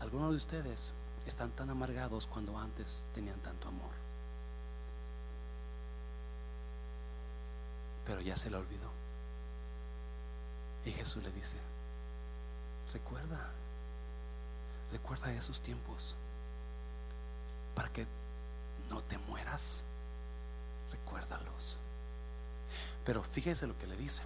Algunos de ustedes están tan amargados cuando antes tenían tanto amor. Pero ya se le olvidó. Y Jesús le dice, recuerda, recuerda esos tiempos que no te mueras, recuérdalos. Pero fíjese lo que le dice.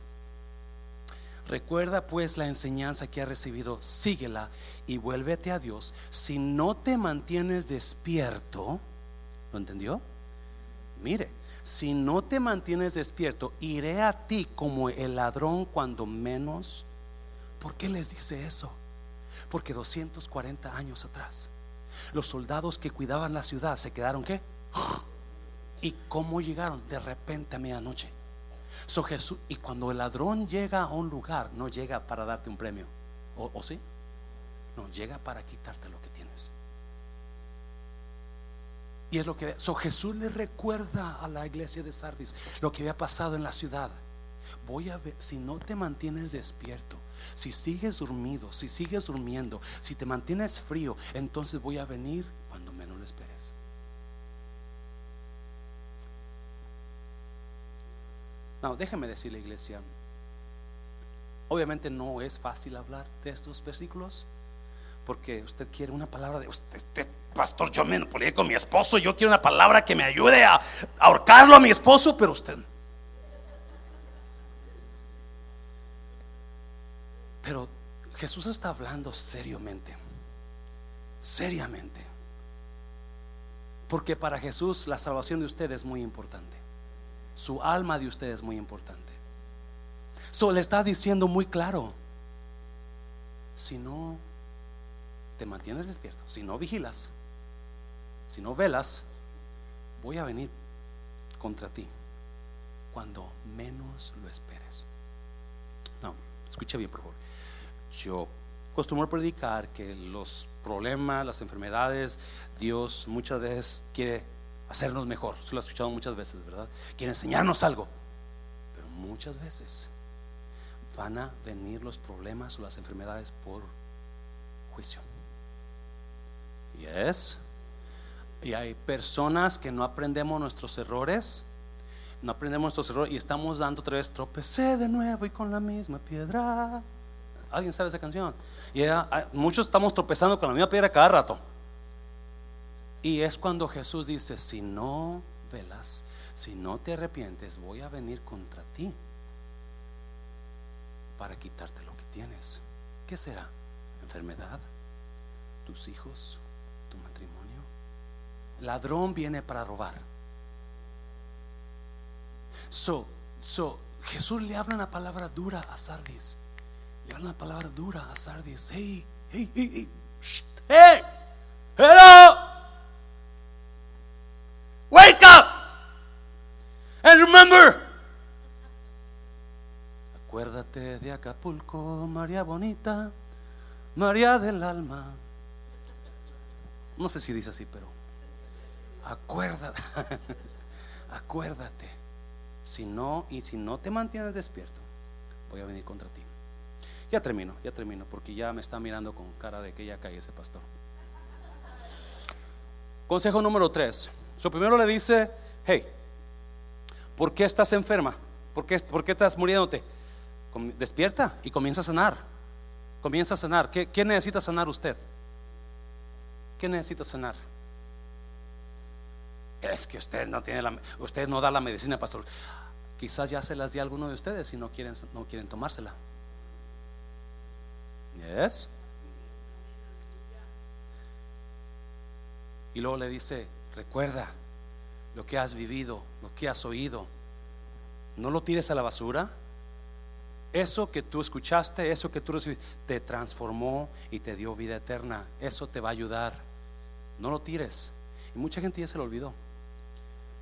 Recuerda pues la enseñanza que has recibido, síguela y vuélvete a Dios. Si no te mantienes despierto, ¿lo entendió? Mire, si no te mantienes despierto, iré a ti como el ladrón cuando menos. ¿Por qué les dice eso? Porque 240 años atrás, los soldados que cuidaban la ciudad se quedaron qué? ¿Y cómo llegaron? De repente a medianoche. So Jesús, y cuando el ladrón llega a un lugar, no llega para darte un premio. ¿O, o sí? No, llega para quitarte lo que tienes. Y es lo que so Jesús le recuerda a la iglesia de Sardis lo que había pasado en la ciudad. Voy a ver, si no te mantienes despierto, si sigues dormido, si sigues durmiendo, si te mantienes frío, entonces voy a venir cuando menos lo esperes. No, déjeme decirle, iglesia. Obviamente no es fácil hablar de estos versículos porque usted quiere una palabra de usted, pastor, yo me peleé con mi esposo, yo quiero una palabra que me ayude a, ahorcarlo a mi esposo, pero usted. Pero Jesús está hablando seriamente, seriamente. Porque para Jesús la salvación de usted es muy importante. Su alma de usted es muy importante. So, le está diciendo muy claro, si no te mantienes despierto, si no vigilas, si no velas, voy a venir contra ti cuando menos lo esperes. Escucha bien, por favor. Yo acostumbro predicar que los problemas, las enfermedades, Dios muchas veces quiere hacernos mejor. Se lo he escuchado muchas veces, ¿verdad? Quiere enseñarnos algo. Pero muchas veces van a venir los problemas o las enfermedades por juicio. Y es. Y hay personas que no aprendemos nuestros errores. No aprendemos nuestros errores y estamos dando otra vez tropecé de nuevo y con la misma piedra. ¿Alguien sabe esa canción? Y muchos estamos tropezando con la misma piedra cada rato. Y es cuando Jesús dice, si no velas, si no te arrepientes, voy a venir contra ti para quitarte lo que tienes. ¿Qué será? ¿Enfermedad? ¿Tus hijos? ¿Tu matrimonio? Ladrón viene para robar. So, so, Jesús le habla una palabra dura a Sardis. Le habla una palabra dura a Sardis. Hey, hey, hey, hey, hey, hello. Wake up and remember Acuérdate de Acapulco, María Bonita, María del Alma. No sé si dice así, pero acuérdate, acuérdate. Si no, y si no te mantienes despierto, voy a venir contra ti. Ya termino, ya termino, porque ya me está mirando con cara de que ya cae ese pastor. Consejo número tres. Su primero le dice, hey, ¿por qué estás enferma? ¿Por qué, ¿Por qué estás muriéndote? despierta y comienza a sanar. Comienza a sanar. ¿Qué, necesita sanar usted? ¿Qué necesita sanar? Es que usted no tiene la, usted no da la medicina, pastor. Quizás ya se las di a alguno de ustedes y no quieren, no quieren tomársela. Yes. Y luego le dice, recuerda lo que has vivido, lo que has oído. No lo tires a la basura eso que tú escuchaste, eso que tú recibiste, te transformó y te dio vida eterna. Eso te va a ayudar. No lo tires. Y mucha gente ya se lo olvidó.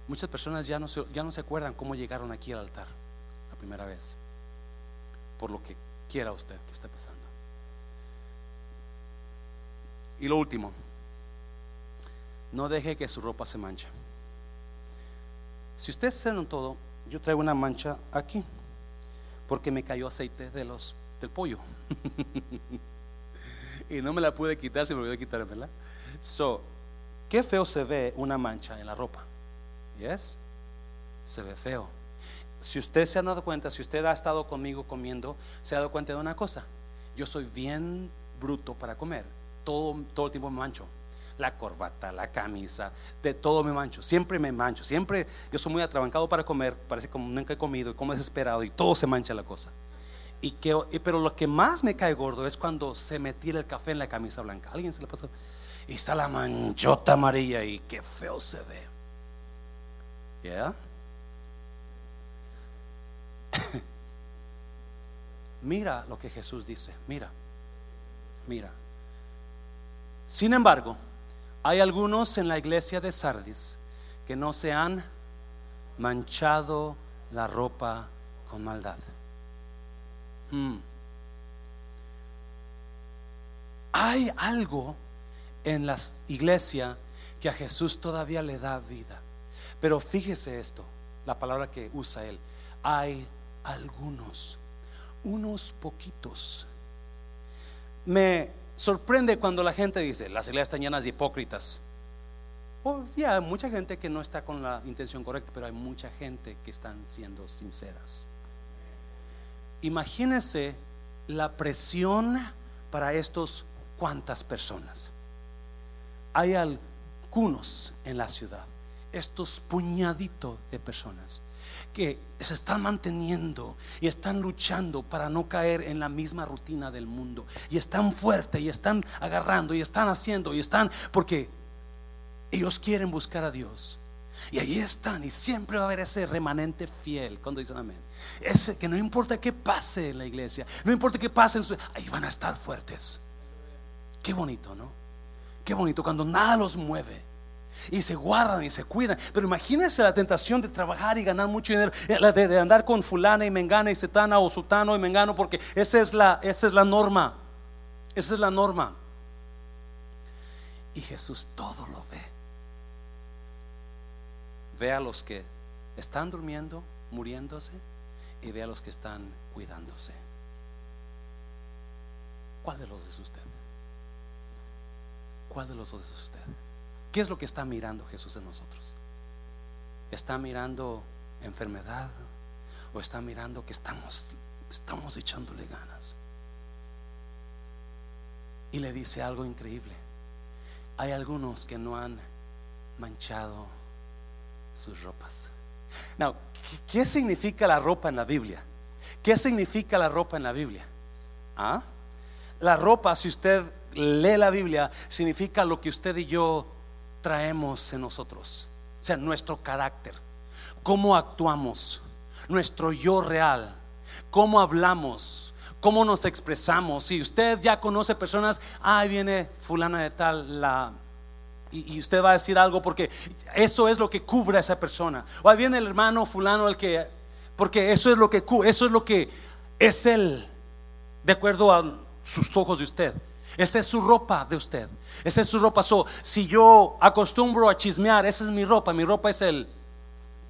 Muchas personas ya no se, ya no se acuerdan cómo llegaron aquí al altar la primera vez. Por lo que quiera usted que esté pasando. Y lo último, no deje que su ropa se manche. Si usted se todo, yo traigo una mancha aquí porque me cayó aceite de los, del pollo. y no me la pude quitar, se me olvidó quitar. So, qué feo se ve una mancha en la ropa. ¿Yes? Se ve feo. Si usted se ha dado cuenta, si usted ha estado conmigo comiendo, se ha dado cuenta de una cosa. Yo soy bien bruto para comer. Todo, todo el tiempo me mancho la corbata, la camisa, de todo me mancho, siempre me mancho, siempre yo soy muy atrabancado para comer, parece como nunca he comido y como desesperado y todo se mancha la cosa. Y que, pero lo que más me cae gordo es cuando se me tira el café en la camisa blanca. ¿Alguien se le pasó? Y está la manchota amarilla y qué feo se ve. Mira lo que Jesús dice, mira, mira. Sin embargo, hay algunos en la iglesia de Sardis que no se han manchado la ropa con maldad. Hmm. Hay algo en la iglesia que a Jesús todavía le da vida. Pero fíjese esto, la palabra que usa él. Hay algunos, unos poquitos. Me sorprende cuando la gente dice, las iglesias están llenas de hipócritas. Oh, ya, hay mucha gente que no está con la intención correcta, pero hay mucha gente que están siendo sinceras. Imagínense la presión para estos cuantas personas. Hay algunos en la ciudad, estos puñaditos de personas que se están manteniendo y están luchando para no caer en la misma rutina del mundo. Y están fuertes y están agarrando y están haciendo y están porque ellos quieren buscar a Dios. Y ahí están, y siempre va a haber ese remanente fiel. Cuando dicen amén, ese que no importa qué pase en la iglesia, no importa qué pase, ahí van a estar fuertes. Qué bonito, ¿no? Qué bonito cuando nada los mueve y se guardan y se cuidan. Pero imagínense la tentación de trabajar y ganar mucho dinero, eh, de, de, andar con fulana y mengana y setana o sutano y mengano, porque esa es la, esa es la norma. Esa es la norma. Y Jesús todo lo ve. Ve a los que están durmiendo, muriéndose, y ve a los que están cuidándose. ¿Cuál de los es usted? ¿Cuál de los dos es usted? ¿Qué es lo que está mirando Jesús en nosotros? ¿Está mirando enfermedad o está mirando que estamos estamos echándole ganas? Y le dice algo increíble. Hay algunos que no han manchado sus ropas. ¿qué significa la ropa en la Biblia? ¿Qué significa la ropa en la Biblia? ¿Ah? La ropa, si usted lee la Biblia, significa lo que usted y yo traemos en nosotros, o sea, nuestro carácter, cómo actuamos, nuestro yo real, cómo hablamos, cómo nos expresamos. Si usted ya conoce personas, ahí viene fulana de tal, la y, usted va a decir algo porque eso es lo que cubre a esa persona. O ahí viene el hermano fulano el que porque eso es lo que eso es lo que es él de acuerdo a sus ojos de usted. Esa es su ropa de usted. Esa es su ropa. si yo acostumbro a chismear, esa es mi ropa. Mi ropa es el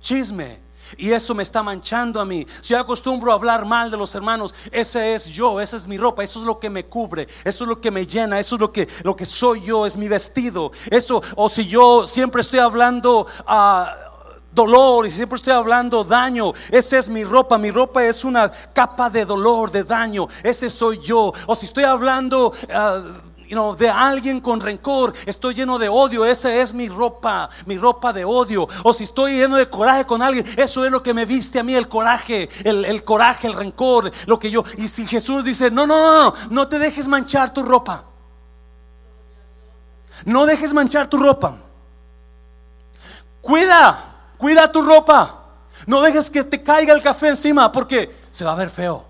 chisme. Y eso me está manchando a mí. Si yo acostumbro a hablar mal de los hermanos, ese es yo, esa es mi ropa, eso es lo que me cubre, eso es lo que me llena, eso es lo que, lo que soy yo, es mi vestido. Eso, o si yo siempre estoy hablando a ah, dolor y siempre estoy hablando daño. Esa es mi ropa. Mi ropa es una capa de dolor, de daño. Ese soy yo. O si estoy hablando... Uh, de alguien con rencor, estoy lleno de odio, esa es mi ropa, mi ropa de odio. O si estoy lleno de coraje con alguien, eso es lo que me viste a mí, el coraje, el, el coraje, el rencor, lo que yo. Y si Jesús dice, no, no, no, no, no te dejes manchar tu ropa. No dejes manchar tu ropa. Cuida Cuida tu ropa. No dejes que te caiga el café encima porque se va a ver feo.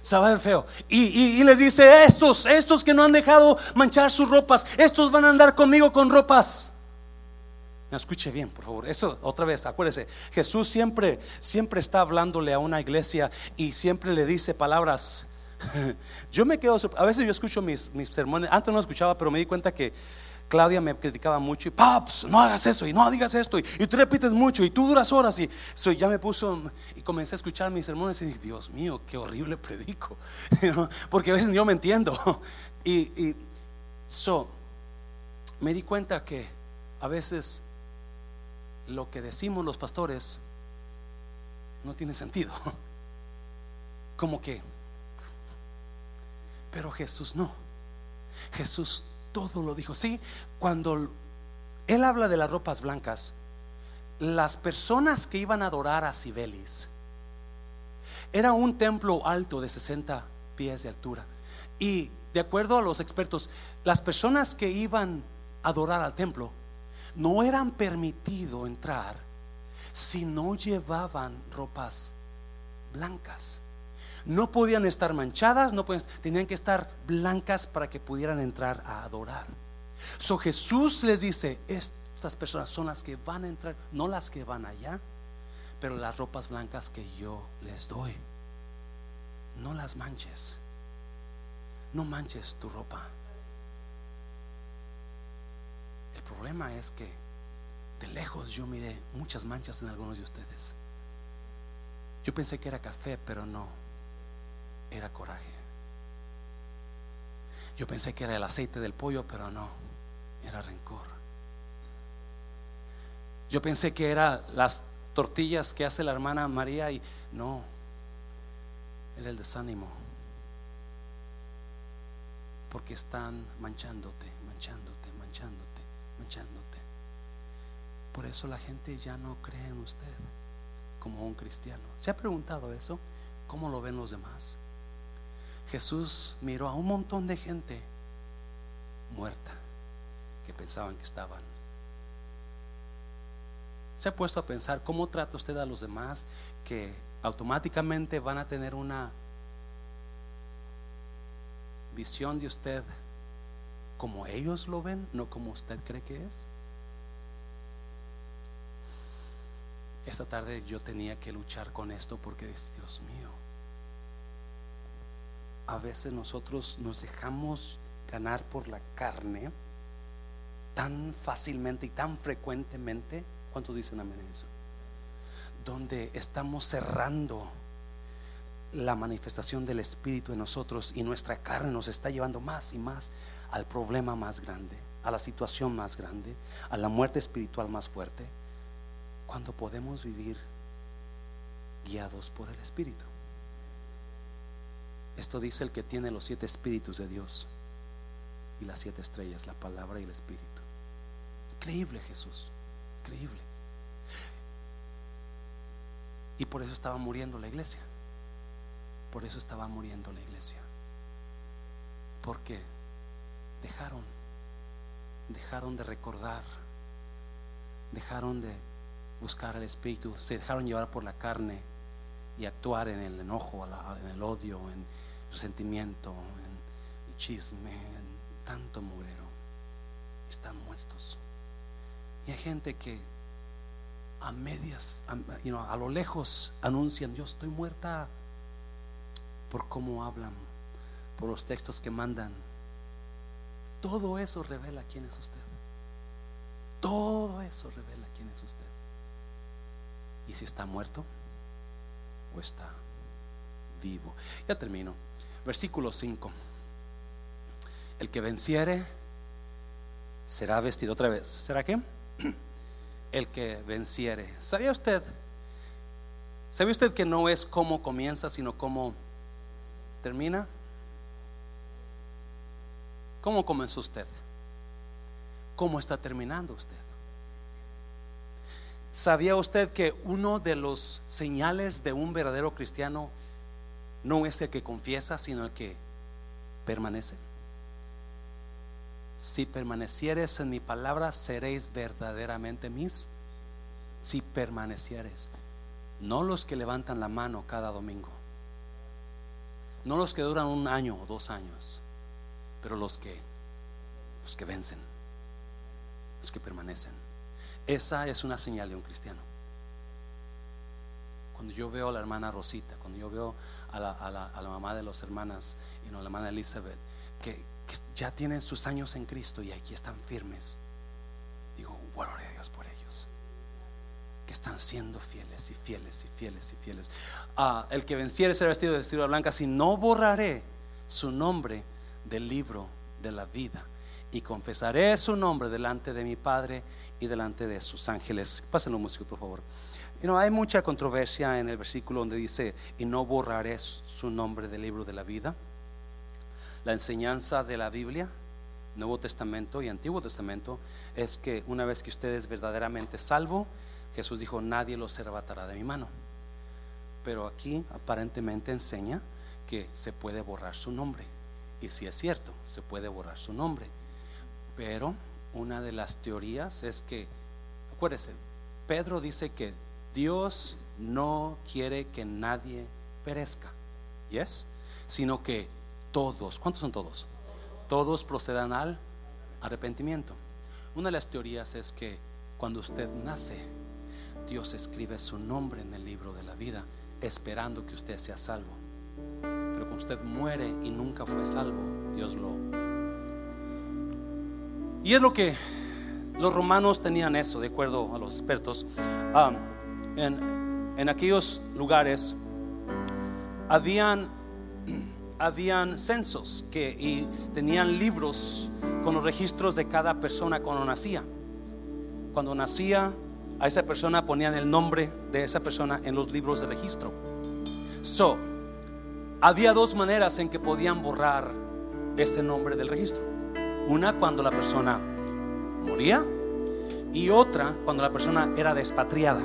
Se va a ver feo. Y, les dice, estos, estos que no han dejado manchar sus ropas, estos van a andar conmigo con ropas. Escuche bien, por favor. Eso otra vez, acuérdese. Jesús siempre, siempre está hablándole a una iglesia y siempre le dice palabras. Yo me quedo, a veces yo escucho mis, mis sermones, antes no escuchaba, pero me di cuenta que Claudia me criticaba mucho y, paps, no hagas eso y no digas esto y, tú repites mucho y tú duras horas y so, ya me puso y comencé a escuchar mis sermones y dije, Dios mío, qué horrible predico, porque a veces yo me entiendo. y, y so, me di cuenta que a veces lo que decimos los pastores no tiene sentido. Como que, pero Jesús no. Jesús todo lo dijo. Sí, cuando él habla de las ropas blancas, las personas que iban a adorar a Cibelis, era un templo alto de 60 pies de altura. Y de acuerdo a los expertos, las personas que iban a adorar al templo no eran permitido entrar si no llevaban ropas blancas. No podían estar manchadas, no tenían que estar blancas para que pudieran entrar a adorar. So Jesús les dice, estas personas son las que van a entrar, no las que van allá, pero las ropas blancas que yo les doy. No las manches. No manches tu ropa. El problema es que de lejos yo miré muchas manchas en algunos de ustedes. Yo pensé que era café, pero no era coraje. Yo pensé que era el aceite del pollo, pero no, era rencor. Yo pensé que era las tortillas que hace la hermana María y no, era el desánimo. Porque están manchándote, manchándote, manchándote, manchándote. Por eso la gente ya no cree en usted como un cristiano. ¿Se ha preguntado eso? ¿Cómo lo ven los demás? Jesús miró a un montón de gente muerta que pensaban que estaban ¿Se ha puesto a pensar cómo trata usted a los demás que automáticamente van a tener una visión de usted como ellos lo ven, no como usted cree que es? Esta tarde yo tenía que luchar con esto porque Dios mío, a veces nosotros nos dejamos ganar por la carne tan fácilmente y tan frecuentemente. ¿Cuántos dicen amén eso? Donde estamos cerrando la manifestación del Espíritu en nosotros y nuestra carne nos está llevando más y más al problema más grande, a la situación más grande, a la muerte espiritual más fuerte, cuando podemos vivir guiados por el Espíritu. Esto dice el que tiene los siete espíritus de Dios y las siete estrellas, la palabra y el Espíritu. Increíble Jesús, increíble. Y por eso estaba muriendo la iglesia. Por eso estaba muriendo la iglesia. Porque dejaron, dejaron de recordar, dejaron de buscar al Espíritu, se dejaron llevar por la carne y actuar en el enojo, en el odio, en el resentimiento, en el chisme, en tanto mugrero. Están muertos. Y hay gente que a medias, a, a lo lejos anuncian, yo estoy muerta por cómo hablan, por los textos que mandan. Todo eso revela quién es usted. Todo eso revela quién es usted. Y si está muerto o está vivo. Ya termino. Versículo 5. El que venciere será vestido otra vez. ¿Será qué? El que venciere. ¿Sabía usted? ¿Sabía usted que no es cómo comienza, sino cómo termina? ¿Cómo comenzó usted? ¿Cómo está terminando usted? ¿Sabía usted que uno de los señales de un verdadero cristiano no es el que confiesa, sino el que permanece? Si permanecieres en mi palabra, seréis verdaderamente mis. Si permanecieres, no los que levantan la mano cada domingo, no los que duran un año o dos años, pero los que los que vencen, los que permanecen. Esa es una señal de un cristiano. Cuando yo veo a la hermana Rosita, cuando yo veo a la, a la, a la mamá de las hermanas, y no, la hermana Elizabeth, que, ya tienen sus años en Cristo y aquí están firmes. Digo, gloria a Dios por ellos. Que están siendo fieles y fieles y fieles y fieles. Ah, el que venciere será vestido de vestidura blanca, si no borraré su nombre del libro de la vida y confesaré su nombre delante de mi Padre y delante de sus ángeles. Pásenlo músico, por favor. You know, hay mucha controversia en el versículo donde dice, y no borraré su nombre del libro de la vida la enseñanza de la Biblia, Nuevo Testamento y Antiguo Testamento, es que una vez que usted es verdaderamente salvo, Jesús dijo, nadie los arrebatará de mi mano. Pero aquí aparentemente enseña que se puede borrar su nombre. Y si es cierto, se puede borrar su nombre. Pero una de las teorías es que, acuérdese, Pedro dice que Dios no quiere que nadie perezca, ¿yes? Sino que todos, ¿cuántos son todos? Todos procedan al arrepentimiento. Una de las teorías es que cuando usted nace, Dios escribe su nombre en el libro de la vida, esperando que usted sea salvo. Pero cuando usted muere y nunca fue salvo, Dios lo... Y es lo que los romanos tenían eso, de acuerdo a los expertos. En, aquellos lugares habían habían censos que, y tenían libros con los registros de cada persona cuando nacía. Cuando nacía, a esa persona ponían el nombre de esa persona en los libros de registro. So, había dos maneras en que podían borrar ese nombre del registro. Una cuando la persona moría y otra cuando la persona era despatriada.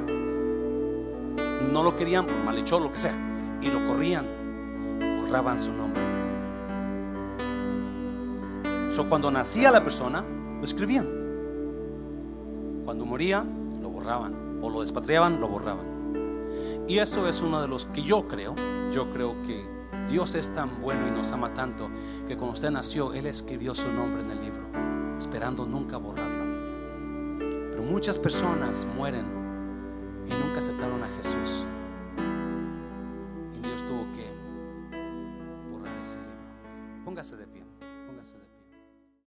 No lo querían por malhechor, lo que sea, y lo corrían borraban su nombre. So, cuando nacía la persona, lo escribían. Cuando moría, lo borraban. o lo despatriaban, lo borraban. Y eso es uno de los que yo creo, yo creo que Dios es tan bueno y nos ama tanto que cuando usted nació, Él escribió su nombre en el libro, esperando nunca borrarlo. Pero muchas personas mueren y nunca aceptaron a Jesús. Y Dios tuvo que borrar ese libro. Póngase de.